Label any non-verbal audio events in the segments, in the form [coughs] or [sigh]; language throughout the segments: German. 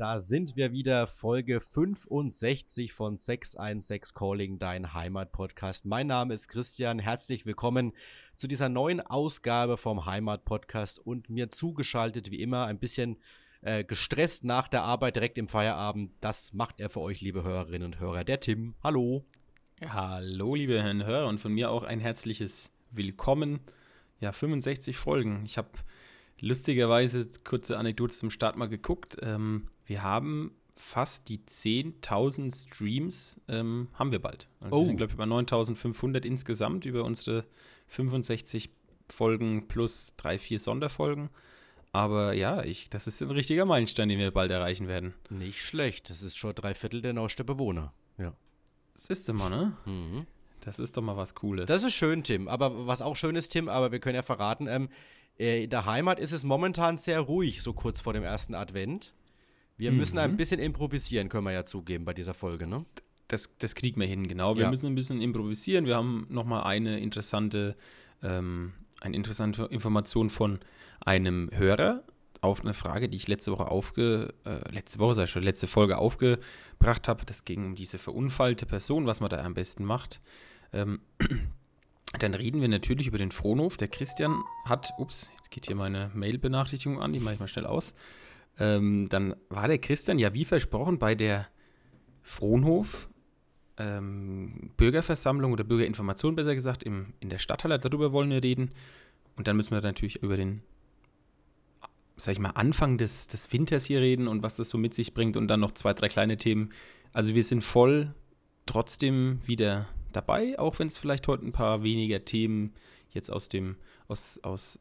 Da sind wir wieder, Folge 65 von 616 Calling, dein Heimat-Podcast. Mein Name ist Christian, herzlich willkommen zu dieser neuen Ausgabe vom Heimat-Podcast und mir zugeschaltet wie immer ein bisschen äh, gestresst nach der Arbeit direkt im Feierabend. Das macht er für euch, liebe Hörerinnen und Hörer. Der Tim, hallo. Hallo, liebe Herren Hörer und von mir auch ein herzliches Willkommen. Ja, 65 Folgen. Ich habe lustigerweise, kurze Anekdote zum Start mal geguckt. Ähm, wir haben fast die 10.000 Streams, ähm, haben wir bald. Also oh. Wir sind, glaube ich, über 9.500 insgesamt über unsere 65 Folgen plus drei, vier Sonderfolgen. Aber ja, ich, das ist ein richtiger Meilenstein, den wir bald erreichen werden. Nicht schlecht. Das ist schon drei Viertel der Neustadt Bewohner. Ja. Das ist immer, ne? Mhm. Das ist doch mal was Cooles. Das ist schön, Tim. Aber was auch schön ist, Tim, aber wir können ja verraten, ähm, äh, in der Heimat ist es momentan sehr ruhig, so kurz vor dem ersten Advent. Wir mhm. müssen ein bisschen improvisieren, können wir ja zugeben bei dieser Folge, ne? Das, das kriegen wir hin, genau. Wir ja. müssen ein bisschen improvisieren. Wir haben nochmal eine interessante, ähm, eine interessante Information von einem Hörer auf eine Frage, die ich letzte Woche aufge, äh, letzte Woche, sei schon, letzte Folge aufgebracht habe. Das ging um diese verunfallte Person, was man da am besten macht. Ähm, [clears throat] dann reden wir natürlich über den Frohnhof. Der Christian hat, ups, jetzt geht hier meine Mail-Benachrichtigung an, die mache ich mal schnell aus. Ähm, dann war der Christian ja wie versprochen bei der Frohnhof ähm, Bürgerversammlung oder Bürgerinformation besser gesagt im, in der Stadthalle. Darüber wollen wir reden. Und dann müssen wir natürlich über den, sag ich mal, Anfang des, des Winters hier reden und was das so mit sich bringt und dann noch zwei, drei kleine Themen. Also wir sind voll trotzdem wieder dabei, auch wenn es vielleicht heute ein paar weniger Themen jetzt aus dem, aus, aus,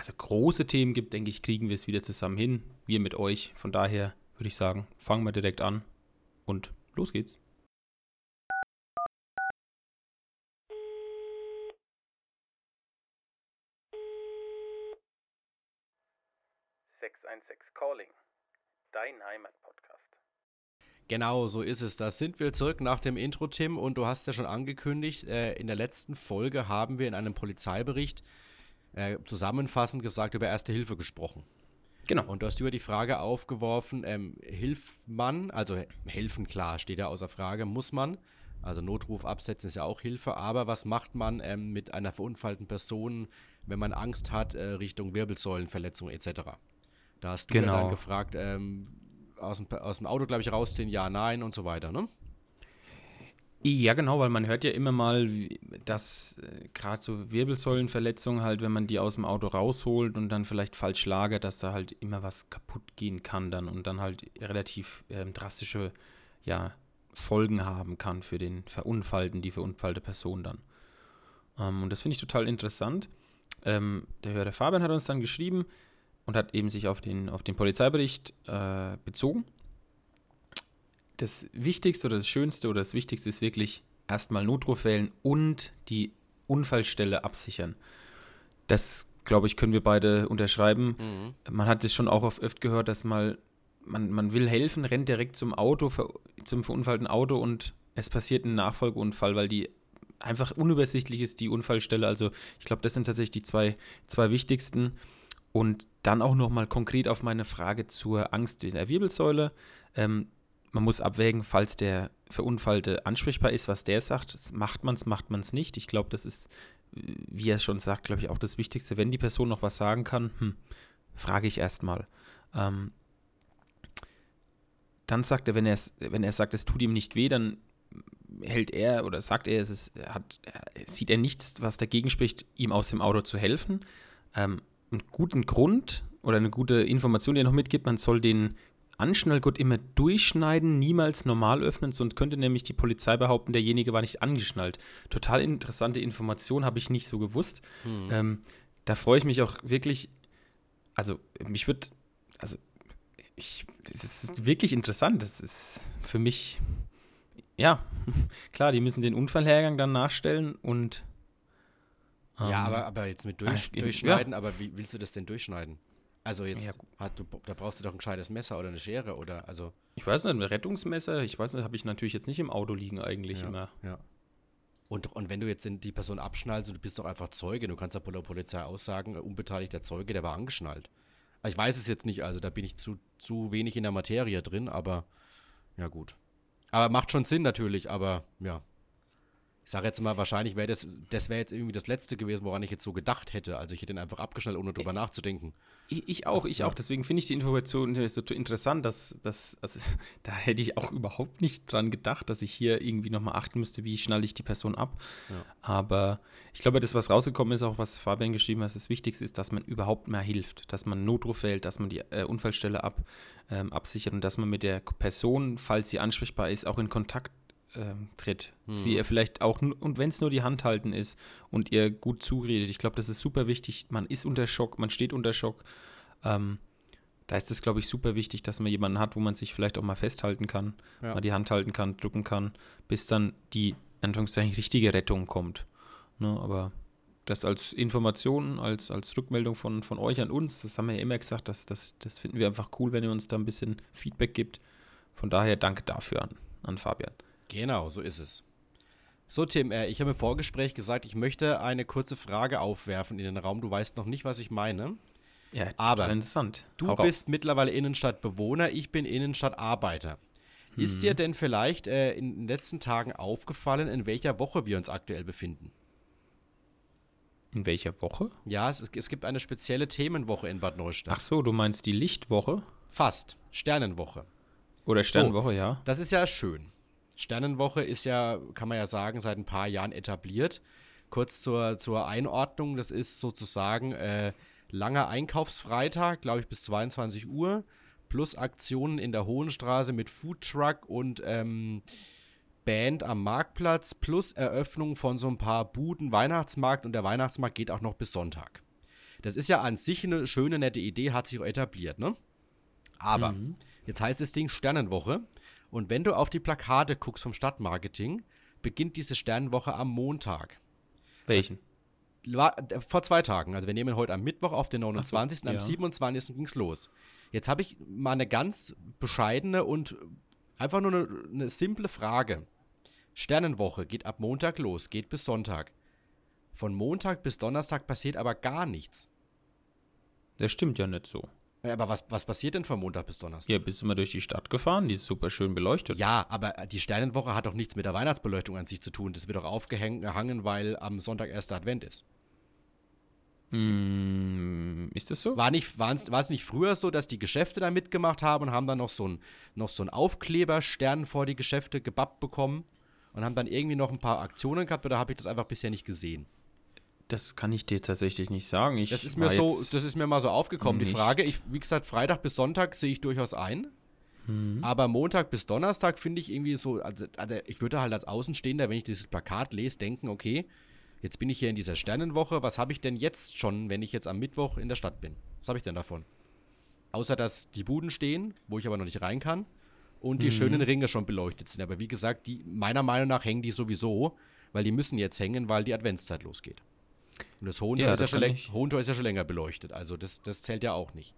also große Themen gibt, denke ich, kriegen wir es wieder zusammen hin. Wir mit euch. Von daher würde ich sagen, fangen wir direkt an und los geht's. 616 Calling, dein Heimatpodcast. Genau, so ist es. Da sind wir zurück nach dem Intro, Tim. Und du hast ja schon angekündigt, äh, in der letzten Folge haben wir in einem Polizeibericht äh, zusammenfassend gesagt über Erste Hilfe gesprochen. Genau. Und du hast über die Frage aufgeworfen, ähm, hilft man, also helfen klar, steht ja außer Frage, muss man, also Notruf absetzen ist ja auch Hilfe, aber was macht man ähm, mit einer verunfallten Person, wenn man Angst hat äh, Richtung Wirbelsäulenverletzung etc.? Da hast du genau. dann gefragt, ähm, aus, dem, aus dem Auto, glaube ich, rausziehen, ja, nein und so weiter, ne? Ja, genau, weil man hört ja immer mal, dass äh, gerade so Wirbelsäulenverletzungen halt, wenn man die aus dem Auto rausholt und dann vielleicht falsch lagert, dass da halt immer was kaputt gehen kann dann und dann halt relativ äh, drastische ja, Folgen haben kann für den Verunfallten, die verunfallte Person dann. Ähm, und das finde ich total interessant. Ähm, der Hörer Fabian hat uns dann geschrieben, und hat eben sich auf den, auf den Polizeibericht äh, bezogen. Das Wichtigste oder das Schönste oder das Wichtigste ist wirklich erstmal Notruf wählen und die Unfallstelle absichern. Das, glaube ich, können wir beide unterschreiben. Mhm. Man hat es schon auch oft gehört, dass mal man, man will helfen, rennt direkt zum Auto, zum verunfallten Auto und es passiert ein Nachfolgeunfall, weil die einfach unübersichtlich ist, die Unfallstelle. Also ich glaube, das sind tatsächlich die zwei, zwei wichtigsten. Und dann auch nochmal konkret auf meine Frage zur Angst in der Wirbelsäule. Ähm, man muss abwägen, falls der Verunfallte ansprechbar ist, was der sagt. Macht man es, macht man es nicht. Ich glaube, das ist, wie er schon sagt, glaube ich, auch das Wichtigste. Wenn die Person noch was sagen kann, hm, frage ich erstmal. Ähm, dann sagt er, wenn er, wenn er sagt, es tut ihm nicht weh, dann hält er oder sagt er, es ist, hat, sieht er nichts, was dagegen spricht, ihm aus dem Auto zu helfen. Ähm, einen guten Grund oder eine gute Information, die er noch mitgibt, man soll den Anschnallgurt immer durchschneiden, niemals normal öffnen, sonst könnte nämlich die Polizei behaupten, derjenige war nicht angeschnallt. Total interessante Information, habe ich nicht so gewusst. Mhm. Ähm, da freue ich mich auch wirklich, also mich wird, also ich, das ist wirklich interessant. Das ist für mich, ja, [laughs] klar, die müssen den Unfallhergang dann nachstellen und ja, ähm, aber, aber jetzt mit durch, durchschneiden, ja. aber wie willst du das denn durchschneiden? Also jetzt ja. hat du, da brauchst du doch ein gescheites Messer oder eine Schere oder also. Ich weiß nicht, ein Rettungsmesser, ich weiß nicht, habe ich natürlich jetzt nicht im Auto liegen eigentlich ja, immer. Ja. Und, und wenn du jetzt die Person abschnallst, du bist doch einfach Zeuge, du kannst ja der Polizei aussagen, unbeteiligter Zeuge, der war angeschnallt. Ich weiß es jetzt nicht, also da bin ich zu, zu wenig in der Materie drin, aber ja gut. Aber macht schon Sinn natürlich, aber ja. Ich sage jetzt mal, wahrscheinlich wäre das, das wäre jetzt irgendwie das Letzte gewesen, woran ich jetzt so gedacht hätte. Also ich hätte ihn einfach abgeschnallt, ohne drüber nachzudenken. Ich, ich auch, ich ja. auch. Deswegen finde ich die Information so interessant, dass, dass also, [laughs] da hätte ich auch überhaupt nicht dran gedacht, dass ich hier irgendwie nochmal achten müsste, wie schnalle ich die Person ab. Ja. Aber ich glaube, das, was rausgekommen ist, auch was Fabian geschrieben hat, das Wichtigste ist, dass man überhaupt mehr hilft, dass man Notruf wählt, dass man die äh, Unfallstelle ab, ähm, absichert und dass man mit der Person, falls sie ansprechbar ist, auch in Kontakt ähm, tritt. Hm. Sie ihr vielleicht auch, und wenn es nur die Hand halten ist und ihr gut zuredet. Ich glaube, das ist super wichtig. Man ist unter Schock, man steht unter Schock. Ähm, da ist es, glaube ich, super wichtig, dass man jemanden hat, wo man sich vielleicht auch mal festhalten kann, ja. mal die Hand halten kann, drücken kann, bis dann die, Anführungszeichen, richtige Rettung kommt. Ne, aber das als Information, als, als Rückmeldung von, von euch an uns, das haben wir ja immer gesagt, das, das, das finden wir einfach cool, wenn ihr uns da ein bisschen Feedback gibt. Von daher danke dafür an, an Fabian. Genau, so ist es. So, Tim, äh, ich habe im Vorgespräch gesagt, ich möchte eine kurze Frage aufwerfen in den Raum. Du weißt noch nicht, was ich meine. Ja, aber interessant. Du Hau bist auf. mittlerweile Innenstadtbewohner, ich bin Innenstadtarbeiter. Hm. Ist dir denn vielleicht äh, in den letzten Tagen aufgefallen, in welcher Woche wir uns aktuell befinden? In welcher Woche? Ja, es, es gibt eine spezielle Themenwoche in Bad Neustadt. Ach so, du meinst die Lichtwoche? Fast. Sternenwoche. Oder Sternenwoche, so, ja. Das ist ja schön. Sternenwoche ist ja, kann man ja sagen, seit ein paar Jahren etabliert. Kurz zur, zur Einordnung, das ist sozusagen äh, langer Einkaufsfreitag, glaube ich, bis 22 Uhr, plus Aktionen in der Hohenstraße mit Foodtruck und ähm, Band am Marktplatz, plus Eröffnung von so ein paar Buden Weihnachtsmarkt und der Weihnachtsmarkt geht auch noch bis Sonntag. Das ist ja an sich eine schöne, nette Idee, hat sich auch etabliert, ne? Aber mhm. jetzt heißt das Ding Sternenwoche. Und wenn du auf die Plakate guckst vom Stadtmarketing, beginnt diese Sternenwoche am Montag. Welchen? War, vor zwei Tagen. Also wir nehmen heute am Mittwoch auf den 29. So, am ja. 27. ging es los. Jetzt habe ich mal eine ganz bescheidene und einfach nur eine, eine simple Frage. Sternenwoche geht ab Montag los, geht bis Sonntag. Von Montag bis Donnerstag passiert aber gar nichts. Das stimmt ja nicht so. Ja, aber was, was passiert denn von Montag bis Donnerstag? Ja, bist du mal durch die Stadt gefahren, die ist super schön beleuchtet. Ja, aber die Sternenwoche hat doch nichts mit der Weihnachtsbeleuchtung an sich zu tun. Das wird doch aufgehangen, weil am Sonntag erster Advent ist. Mm, ist das so? War, nicht, war es nicht früher so, dass die Geschäfte da mitgemacht haben und haben dann noch so einen noch so Aufkleberstern vor die Geschäfte gebappt bekommen und haben dann irgendwie noch ein paar Aktionen gehabt oder habe ich das einfach bisher nicht gesehen? Das kann ich dir tatsächlich nicht sagen. Ich das ist mir so, das ist mir mal so aufgekommen, nicht. die Frage. Ich, wie gesagt, Freitag bis Sonntag sehe ich durchaus ein. Mhm. Aber Montag bis Donnerstag finde ich irgendwie so, also, also, ich würde halt als Außenstehender, wenn ich dieses Plakat lese, denken, okay, jetzt bin ich hier in dieser Sternenwoche, was habe ich denn jetzt schon, wenn ich jetzt am Mittwoch in der Stadt bin? Was habe ich denn davon? Außer dass die Buden stehen, wo ich aber noch nicht rein kann, und die mhm. schönen Ringe schon beleuchtet sind. Aber wie gesagt, die, meiner Meinung nach hängen die sowieso, weil die müssen jetzt hängen, weil die Adventszeit losgeht. Und das Hohentor, ja, ist, ja schon Hohentor ist ja schon länger beleuchtet, also das, das zählt ja auch nicht.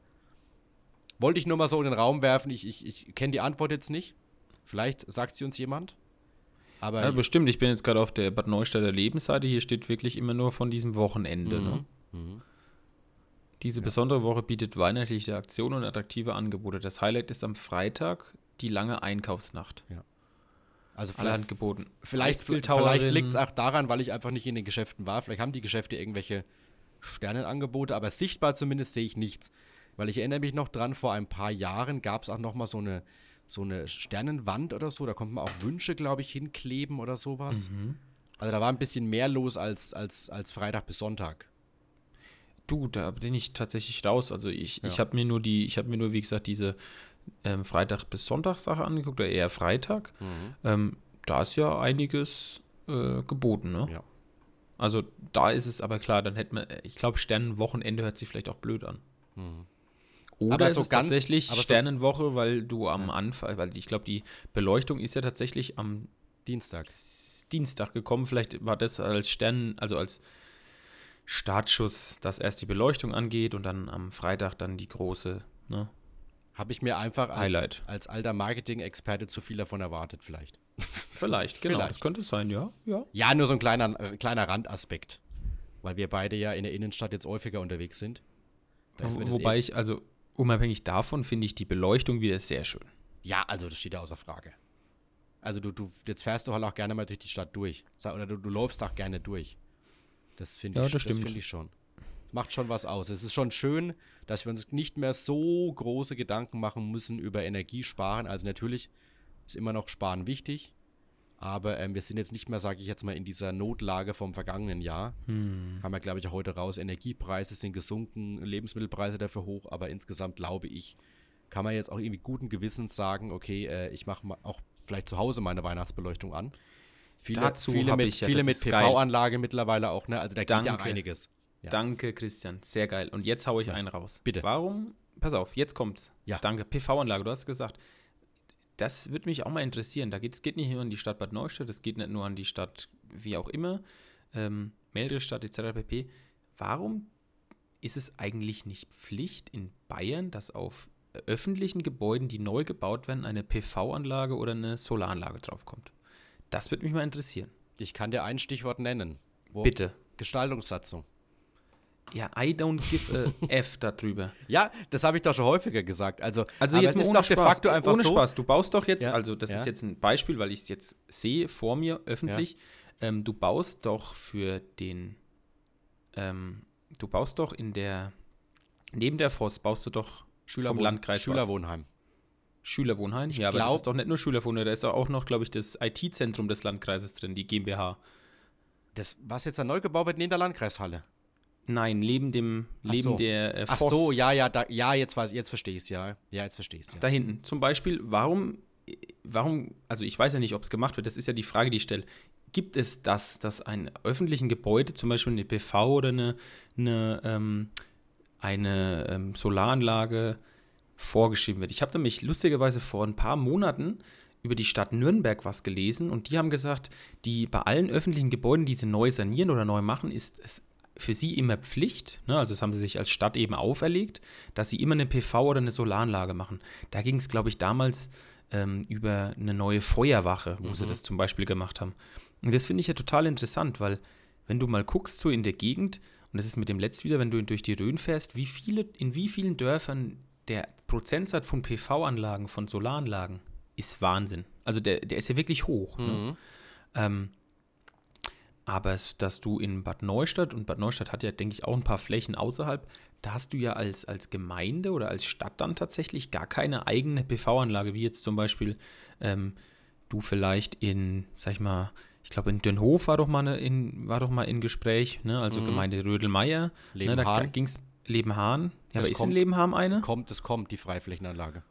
Wollte ich nur mal so in den Raum werfen, ich, ich, ich kenne die Antwort jetzt nicht. Vielleicht sagt sie uns jemand. Aber ja, bestimmt, ich bin jetzt gerade auf der Bad Neustädter Lebensseite, hier steht wirklich immer nur von diesem Wochenende. Mhm. Ne? Mhm. Diese ja. besondere Woche bietet weihnachtliche Aktionen und attraktive Angebote. Das Highlight ist am Freitag die lange Einkaufsnacht. Ja. Also vielleicht, geboten. Vielleicht, vielleicht liegt es auch daran, weil ich einfach nicht in den Geschäften war. Vielleicht haben die Geschäfte irgendwelche Sternenangebote, aber sichtbar zumindest sehe ich nichts. Weil ich erinnere mich noch dran, vor ein paar Jahren gab es auch noch mal so eine, so eine Sternenwand oder so. Da konnte man auch Wünsche, glaube ich, hinkleben oder sowas. Mhm. Also da war ein bisschen mehr los als, als, als Freitag bis Sonntag. Du, da bin ich tatsächlich raus. Also ich, ja. ich habe mir nur die, ich habe mir nur, wie gesagt, diese ähm, Freitag bis Sonntag Sache angeguckt, oder eher Freitag. Mhm. Ähm, da ist ja einiges äh, geboten, ne? Ja. Also da ist es aber klar, dann hätte man, ich glaube, Sternenwochenende hört sich vielleicht auch blöd an. Mhm. Oder aber so ist es ganz, tatsächlich Sternenwoche, weil du am ja. Anfang, weil ich glaube, die Beleuchtung ist ja tatsächlich am Dienstag. Dienstag gekommen. Vielleicht war das als Stern, also als Startschuss, dass erst die Beleuchtung angeht und dann am Freitag dann die große, ne? Habe ich mir einfach als, als alter Marketing-Experte zu viel davon erwartet, vielleicht. [laughs] Vielleicht, genau. Vielleicht. Das könnte es sein, ja. ja. Ja, nur so ein kleiner, äh, kleiner Randaspekt. Weil wir beide ja in der Innenstadt jetzt häufiger unterwegs sind. Wobei ich, also unabhängig davon finde ich die Beleuchtung wieder sehr schön. Ja, also das steht ja außer Frage. Also du, du, jetzt fährst du halt auch gerne mal durch die Stadt durch. Oder du, du läufst auch gerne durch. Das finde Ja, ich, das das stimmt. find ich schon. Macht schon was aus. Es ist schon schön, dass wir uns nicht mehr so große Gedanken machen müssen über Energiesparen. Also natürlich ist immer noch Sparen wichtig. Aber ähm, wir sind jetzt nicht mehr, sage ich jetzt mal, in dieser Notlage vom vergangenen Jahr. Hm. Haben wir, glaube ich, auch heute raus. Energiepreise sind gesunken, Lebensmittelpreise dafür hoch. Aber insgesamt glaube ich, kann man jetzt auch irgendwie guten Gewissens sagen, okay, äh, ich mache auch vielleicht zu Hause meine Weihnachtsbeleuchtung an. Viele, Dazu viele mit, ja, viele mit. PV-Anlage mittlerweile auch, ne? Also da geht ja Danke. einiges. Ja. Danke, Christian. Sehr geil. Und jetzt haue ich einen raus. Bitte. Warum? Pass auf, jetzt kommt's. Ja. Danke. PV-Anlage, du hast gesagt. Das würde mich auch mal interessieren. Da geht es geht nicht nur an die Stadt Bad Neustadt, es geht nicht nur an die Stadt, wie auch immer, ähm, Meldestadt etc. pp. Warum ist es eigentlich nicht Pflicht in Bayern, dass auf öffentlichen Gebäuden, die neu gebaut werden, eine PV-Anlage oder eine Solaranlage draufkommt? Das würde mich mal interessieren. Ich kann dir ein Stichwort nennen. Bitte. Gestaltungssatzung. Ja, I don't give a [laughs] F darüber. Ja, das habe ich doch schon häufiger gesagt. Also, Also jetzt mal ist ohne doch de Spaß. facto einfach ohne so. Spaß. Du baust doch jetzt, Ja, also das ja. ist jetzt ein Beispiel, weil ich es jetzt sehe vor mir öffentlich. Ähm, du baust doch für den, ähm, du baust doch in der, neben der Voss baust du doch vom Schülerwohn Landkreis. Schülerwohnheim. Schülerwohnheim. ja, aber das ist doch nicht nur Schülerwohnheim, da ist auch noch, glaube ich, das IT-Zentrum des Landkreises drin, die GmbH. Das, was jetzt da neu gebaut wird, neben der Landkreishalle. Nein, neben dem, Ach neben so. der äh, Ach Voss. so, ja, ja, da, ja, jetzt, weiß- jetzt verstehe ich es, ja. Ja, jetzt verstehe ich es, ja. Da hinten. Zum Beispiel, warum, warum, also ich weiß ja nicht, ob es gemacht wird, das ist ja die Frage, die ich stelle. Gibt es das, dass ein öffentlichen Gebäude, zum Beispiel eine PV oder eine, eine, ähm, eine ähm, Solaranlage vorgeschrieben wird? Ich habe nämlich lustigerweise vor ein paar Monaten über die Stadt Nürnberg was gelesen und die haben gesagt, die bei allen öffentlichen Gebäuden, die sie neu sanieren oder neu machen, ist es für sie immer Pflicht, ne, also das haben sie sich als Stadt eben auferlegt, dass sie immer eine PV oder eine Solaranlage machen. Da ging es, glaube ich, damals ähm, über eine neue Feuerwache, wo sie das zum Beispiel gemacht haben. Und das finde ich ja total interessant, weil wenn du mal guckst, so in der Gegend, und das ist mit dem Letzt wieder, wenn du durch die Rhön fährst, wie viele, in wie vielen Dörfern der Prozentsatz von PV-Anlagen, von Solaranlagen ist Wahnsinn. Also der, der ist ja wirklich hoch. Ne? Ähm, aber dass du in Bad Neustadt, und Bad Neustadt hat ja, denke ich, auch ein paar Flächen außerhalb, da hast du ja als, als Gemeinde oder als Stadt dann tatsächlich gar keine eigene PV-Anlage, wie jetzt zum Beispiel ähm, du vielleicht in, sag ich mal, ich glaube in Dönhof war doch mal, ne, in, war doch mal in Gespräch, ne? also Gemeinde Rödelmeier. Ne, da Lebenhahn. ging es Lebenhahn. Ja, Das aber ist in kommt- Lebenhahn eine? Kommt, es kommt, die Freiflächenanlage.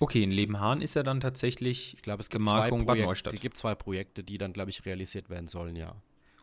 Okay, in Lebenhahn ist ja dann tatsächlich Ich glaube, es gibt zwei, Gemarkung Bad Neustadt. es gibt zwei Projekte, die dann, glaube ich, realisiert werden sollen, ja.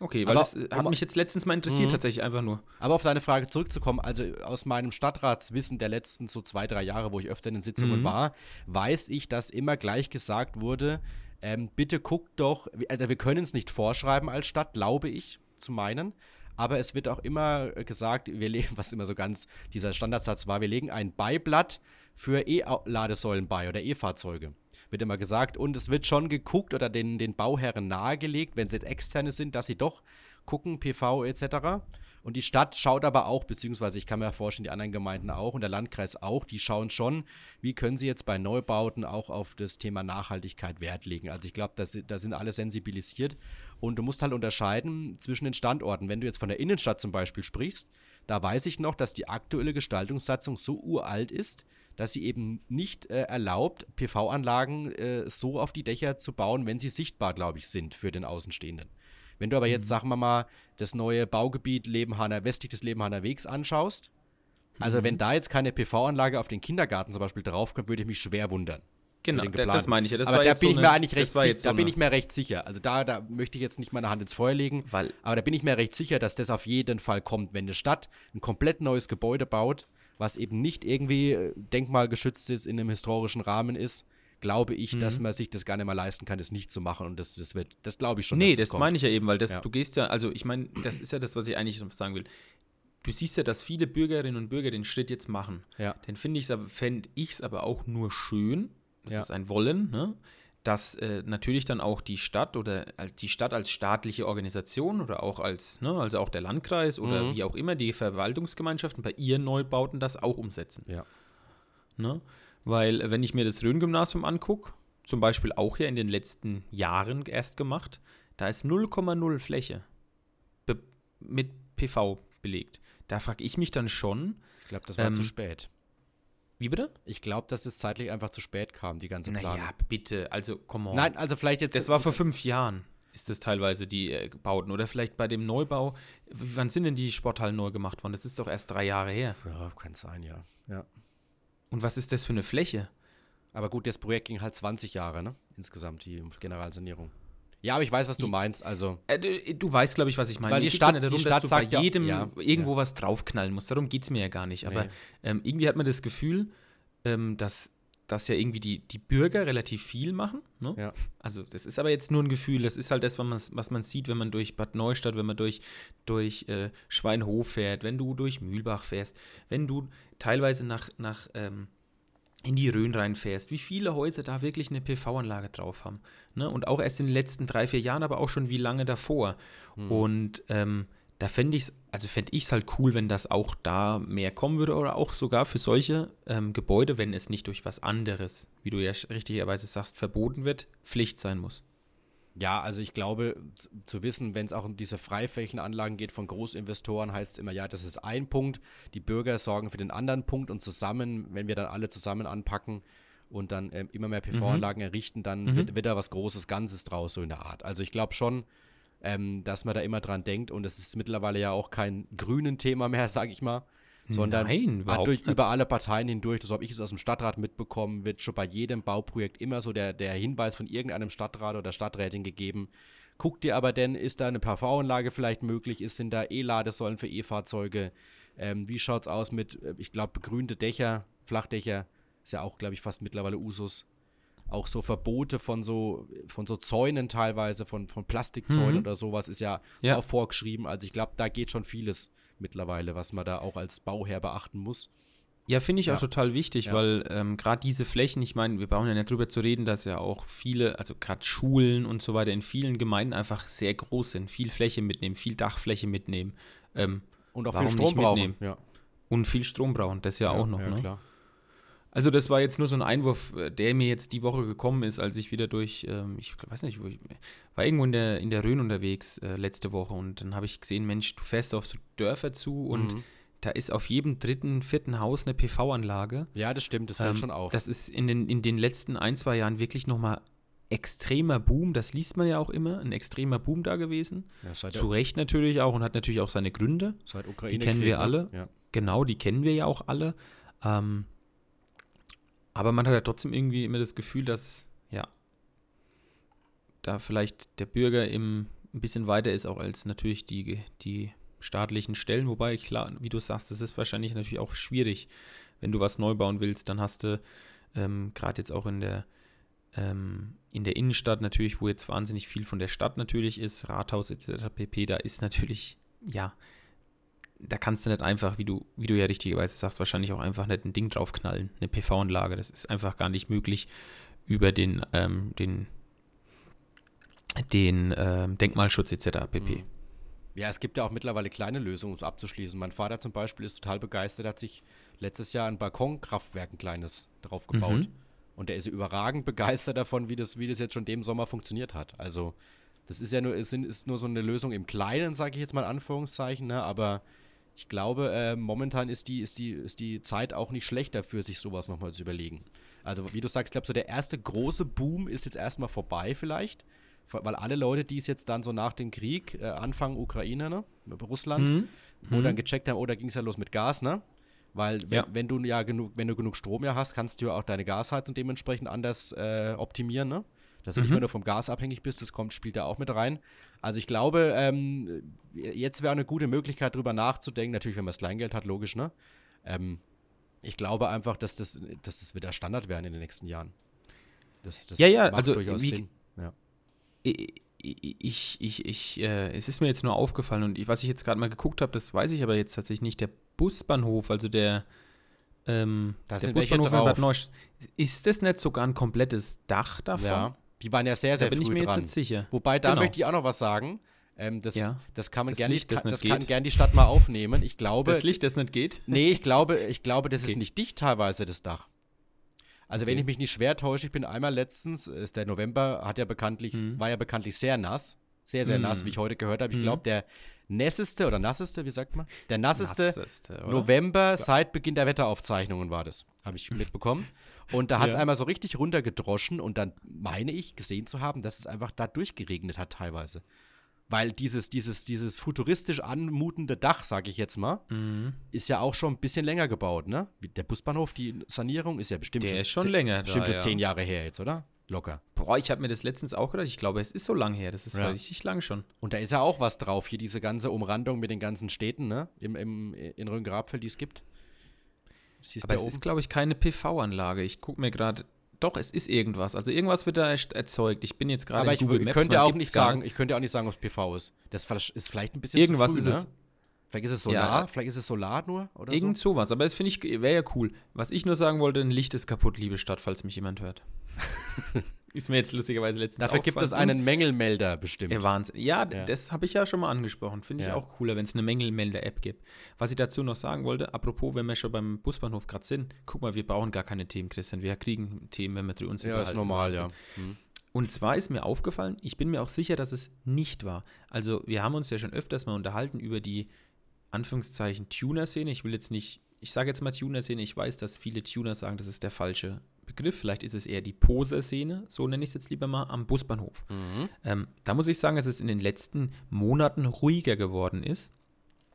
Okay, weil Aber- das äh, hat aber- mich jetzt letztens mal interessiert, tatsächlich einfach nur. Aber auf deine Frage zurückzukommen, also aus meinem Stadtratswissen der letzten so zwei, drei Jahre, wo ich öfter in den Sitzungen war, weiß ich, dass immer gleich gesagt wurde, ähm, bitte guckt doch, also wir können es nicht vorschreiben als Stadt, glaube ich, zu meinen, aber es wird auch immer gesagt, wir legen, [laughs] was immer so ganz dieser Standardsatz war, wir legen ein Beiblatt für E-Ladesäulen bei oder E-Fahrzeuge. Wird immer gesagt. Und es wird schon geguckt oder den, den Bauherren nahegelegt, wenn es jetzt externe sind, dass sie doch gucken, PV etc. Und die Stadt schaut aber auch, beziehungsweise ich kann mir vorstellen, die anderen Gemeinden auch und der Landkreis auch, die schauen schon, wie können sie jetzt bei Neubauten auch auf das Thema Nachhaltigkeit Wert legen. Also ich glaube, da sind alle sensibilisiert. Und du musst halt unterscheiden zwischen den Standorten. Wenn du jetzt von der Innenstadt zum Beispiel sprichst, da weiß ich noch, dass die aktuelle Gestaltungssatzung so uralt ist, dass sie eben nicht äh, erlaubt, PV-Anlagen äh, so auf die Dächer zu bauen, wenn sie sichtbar, glaube ich, sind für den Außenstehenden. Wenn du aber jetzt, sagen wir mal, das neue Baugebiet Lebenhaner, westlich des Lebenhaner Wegs anschaust, also wenn da jetzt keine PV-Anlage auf den Kindergarten zum Beispiel draufkommt, würde ich mich schwer wundern. Genau, das meine ich ja. Das aber da jetzt bin so ich mir eigentlich recht sicher. so Da bin ich mir recht sicher. Also da, da möchte ich jetzt nicht meine Hand ins Feuer legen. Weil- aber da bin ich mir recht sicher, dass das auf jeden Fall kommt, wenn eine Stadt ein komplett neues Gebäude baut, was eben nicht irgendwie äh, denkmalgeschützt ist, in einem historischen Rahmen ist, glaube ich, Mhm. dass man sich das gar nicht mehr leisten kann, das nicht zu machen. Und das, das wird, das glaube ich schon. Nee, das kommt. meine ich ja eben, weil das, Ja. du gehst ja, also ich meine, das ist ja das, was ich eigentlich sagen will. Du siehst ja, dass viele Bürgerinnen und Bürger den Schritt jetzt machen. Ja. Dann finde ich es aber, fände ich es aber auch nur schön, das Ja. ist ein Wollen, ne? Dass äh, natürlich dann auch die Stadt oder die Stadt als staatliche Organisation oder auch als, ne, also auch der Landkreis oder Mhm. wie auch immer, die Verwaltungsgemeinschaften bei ihren Neubauten das auch umsetzen. Ja. Ne? Weil, wenn ich mir das Rhön-Gymnasium angucke, zum Beispiel auch ja in den letzten Jahren erst gemacht, da ist 0,0 Fläche mit PV belegt. Da frage ich mich dann schon. Ich glaube, das war ähm, zu spät. Wie bitte? Ich glaube, dass es zeitlich einfach zu spät kam, die ganze Planung. Naja, bitte, also komm on. Nein, also vielleicht jetzt. Das war vor fünf Jahren, ist das teilweise die äh, Bauten. Oder vielleicht bei dem Neubau. Wann sind denn die Sporthallen neu gemacht worden? Das ist doch erst drei Jahre her. Ja, kann sein, ja. ja. Und was ist das für eine Fläche? Aber gut, das Projekt ging halt 20 Jahre, ne? Insgesamt, die Generalsanierung. Ja, aber ich weiß, was du meinst. Also äh, du, weißt, glaube ich, was ich meine. Weil die Stadt, darum, die Stadt dass du bei jedem ja, irgendwo ja. was draufknallen musst. Darum geht es mir ja gar nicht. Aber nee. ähm, irgendwie hat man das Gefühl, ähm, dass, dass ja irgendwie die, die Bürger relativ viel machen. Ne? Ja. Also das ist aber jetzt nur ein Gefühl. Das ist halt das, was man, was man sieht, wenn man durch Bad Neustadt, wenn man durch, durch äh, Schweinhof fährt, wenn du durch Mühlbach fährst, wenn du teilweise nach, nach ähm, in die Rhön reinfährst, wie viele Häuser da wirklich eine PV-Anlage drauf haben. Ne? Und auch erst in den letzten drei, vier Jahren, aber auch schon wie lange davor. Mhm. Und ähm, da fände ich es, also fände ich es halt cool, wenn das auch da mehr kommen würde oder auch sogar für solche ähm, Gebäude, wenn es nicht durch was anderes, wie du ja richtigerweise sagst, verboten wird, Pflicht sein muss. Ja, also ich glaube, zu wissen, wenn es auch um diese Freiflächenanlagen geht von Großinvestoren, heißt es immer, ja, das ist ein Punkt, die Bürger sorgen für den anderen Punkt und zusammen, wenn wir dann alle zusammen anpacken und dann ähm, immer mehr PV-Anlagen mhm. errichten, dann mhm. wird, wird da was Großes Ganzes draus, so in der Art. Also ich glaube schon, ähm, dass man da immer dran denkt und es ist mittlerweile ja auch kein grünen Thema mehr, [laughs] sage ich mal, sondern Nein, durch, über alle Parteien hindurch, so habe ich es aus dem Stadtrat mitbekommen, wird schon bei jedem Bauprojekt immer so der, der Hinweis von irgendeinem Stadtrat oder Stadträtin gegeben. Guck dir aber denn, ist da eine PV-Anlage vielleicht möglich? Ist, sind da E-Ladesäulen für E-Fahrzeuge? Ähm, wie schaut es aus mit, äh, ich glaube, begrünte Dächer, Flachdächer? Ist ja auch, glaube ich, fast mittlerweile Usus. Auch so Verbote von so, von so Zäunen teilweise, von, von Plastikzäunen mhm. oder sowas ist ja, ja, auch vorgeschrieben. Also ich glaube, da geht schon vieles mittlerweile, was man da auch als Bauherr beachten muss. Ja, finde ich ja. auch total wichtig, ja. weil ähm, gerade diese Flächen, ich meine, wir brauchen ja nicht drüber zu reden, dass ja auch viele, also gerade Schulen und so weiter in vielen Gemeinden einfach sehr groß sind, viel Fläche mitnehmen, viel Dachfläche mitnehmen. Ähm, und auch viel Strom brauchen. Ja. Und viel Strom brauchen, das ja, auch noch. Ja, ne? klar. Also das war jetzt nur so ein Einwurf, äh, der mir jetzt die Woche gekommen ist, als ich wieder durch, ähm, ich weiß nicht, wo ich war irgendwo in der, in der Rhön unterwegs äh, letzte Woche und dann habe ich gesehen, Mensch, du fährst auf so Dörfer zu und mhm. da ist auf jedem dritten, vierten Haus eine PV-Anlage. Ja, das stimmt, das fällt ähm, schon auf. Das ist in den, in den letzten ein, zwei Jahren wirklich nochmal extremer Boom, das liest man ja auch immer, ein extremer Boom da gewesen. Ja, Zu Recht natürlich auch und hat natürlich auch seine Gründe. Seit Ukraine die kennen wir ne? alle. Ja. Genau, die kennen wir ja auch alle. Ähm, aber man hat ja trotzdem irgendwie immer das Gefühl, dass, ja, da vielleicht der Bürger im, ein bisschen weiter ist, auch als natürlich die, die staatlichen Stellen. Wobei, klar, wie du sagst, das ist wahrscheinlich natürlich auch schwierig. Wenn du was neu bauen willst, dann hast du ähm, gerade jetzt auch in der, ähm, in der Innenstadt natürlich, wo jetzt wahnsinnig viel von der Stadt natürlich ist, Rathaus etc. pp., da ist natürlich, ja, da kannst du nicht einfach, wie du, wie du ja richtigerweise sagst, wahrscheinlich auch einfach nicht ein Ding draufknallen, eine PV-Anlage. Das ist einfach gar nicht möglich über den, ähm, den, den ähm, Denkmalschutz etc. pp. Mhm. Ja, es gibt ja auch mittlerweile kleine Lösungen, um es abzuschließen. Mein Vater zum Beispiel ist total begeistert, hat sich letztes Jahr ein Balkonkraftwerk, ein kleines, drauf gebaut. Mhm. Und er ist überragend begeistert davon, wie das, wie das jetzt schon dem Sommer funktioniert hat. Also, das ist ja nur, ist, ist nur so eine Lösung im Kleinen, sage ich jetzt mal in Anführungszeichen, ne? aber ich glaube, äh, momentan ist die, ist, die, ist die Zeit auch nicht schlecht dafür, sich sowas nochmal zu überlegen. Also, wie du sagst, ich glaube, so der erste große Boom ist jetzt erstmal vorbei, vielleicht. Weil alle Leute, die es jetzt dann so nach dem Krieg, äh, Anfang Ukraine, ne? Russland, mhm. wo mhm. dann gecheckt haben, oh, da ging es ja los mit Gas, ne? Weil wenn, ja. wenn, du ja genug, wenn du genug Strom ja hast, kannst du ja auch deine Gasheizung dementsprechend anders äh, optimieren, ne? Dass du mhm. nicht mehr nur vom Gas abhängig bist, das kommt, spielt da auch mit rein. Also ich glaube, ähm, jetzt wäre eine gute Möglichkeit, drüber nachzudenken, natürlich, wenn man das Kleingeld hat, logisch, ne? Ähm, ich glaube einfach, dass das, dass das wieder Standard werden in den nächsten Jahren. Das, das ja, ja, also durchaus wie, Sinn. Ja. Ich, ich, ich, ich äh, es ist mir jetzt nur aufgefallen und ich, was ich jetzt gerade mal geguckt habe, das weiß ich aber jetzt tatsächlich nicht. Der Busbahnhof, also der, ähm, da der Busbahnhof in Bad Neustadt, ist das nicht sogar ein komplettes Dach davon? Ja. Die waren ja sehr, sehr da bin früh ich mir dran. Jetzt sicher. Wobei, da genau. möchte ich auch noch was sagen. Ähm, das, ja. das kann man gerne, das, das kann gern die Stadt mal aufnehmen. Ich glaube. Das Licht, das nicht geht? Nee, ich glaube, ich glaube, das okay. ist nicht dicht teilweise, das Dach. Also okay. wenn ich mich nicht schwer täusche, ich bin einmal letztens, ist der November hat ja bekanntlich, mhm. war ja bekanntlich sehr nass. Sehr, sehr mhm. nass, wie ich heute gehört habe. Ich glaube, mhm. der nässeste oder nasseste, wie sagt man? Der nasseste, nasseste November seit Beginn der Wetteraufzeichnungen war das. Habe ich mitbekommen. [laughs] Und da hat es ja. einmal so richtig runtergedroschen und dann meine ich gesehen zu haben, dass es einfach da durchgeregnet hat teilweise. Weil dieses, dieses, dieses futuristisch anmutende Dach, sage ich jetzt mal, mhm. ist ja auch schon ein bisschen länger gebaut, ne? Der Busbahnhof, die Sanierung ist ja bestimmt Der schon, ist schon länger. Bestimmt da, schon zehn Jahre her jetzt, oder? Locker. Boah, ich habe mir das letztens auch gedacht. Ich glaube, es ist so lang her. Das ist ja. richtig lang schon. Und da ist ja auch was drauf. Hier diese ganze Umrandung mit den ganzen Städten, ne? Im, im, in Rhön-Grabfeld, die es gibt. Siehst Aber es oben? ist, glaube ich, keine PV-Anlage. Ich gucke mir gerade doch, es ist irgendwas. Also irgendwas wird da erzeugt. Ich bin jetzt gerade Aber ich, ich könnte auch nicht sagen, ich könnte auch nicht sagen, ob es PV ist. Das ist vielleicht ein bisschen irgendwas zu früh, ist ne? es. Vielleicht ist es Solar, ja, vielleicht ist es Solar nur oder Irgend so? sowas, aber das finde ich, wäre ja cool. Was ich nur sagen wollte, ein Licht ist kaputt, liebe Stadt, falls mich jemand hört. [laughs] Ist mir jetzt lustigerweise letztens Dafür gibt es einen Mängelmelder bestimmt. Ja, Wahnsinn. Ja, ja. das habe ich ja schon mal angesprochen. Finde ich ja. auch cooler, wenn es eine Mängelmelder-App gibt. Was ich dazu noch sagen wollte, apropos, wenn wir schon beim Busbahnhof gerade sind, guck mal, wir brauchen gar keine Themen, Christian. Wir kriegen Themen, wenn wir uns Ja, ist normal, ja. Mhm. Und zwar ist mir aufgefallen, ich bin mir auch sicher, dass es nicht war. Also, wir haben uns ja schon öfters mal unterhalten über die Anführungszeichen Tuner-Szene. Ich will jetzt nicht, ich sage jetzt mal Tuner-Szene, ich weiß, dass viele Tuner sagen, das ist der falsche Begriff. Vielleicht ist es eher die Poser-Szene, so nenne ich es jetzt lieber mal, am Busbahnhof. Mhm. Ähm, da muss ich sagen, dass es in den letzten Monaten ruhiger geworden ist.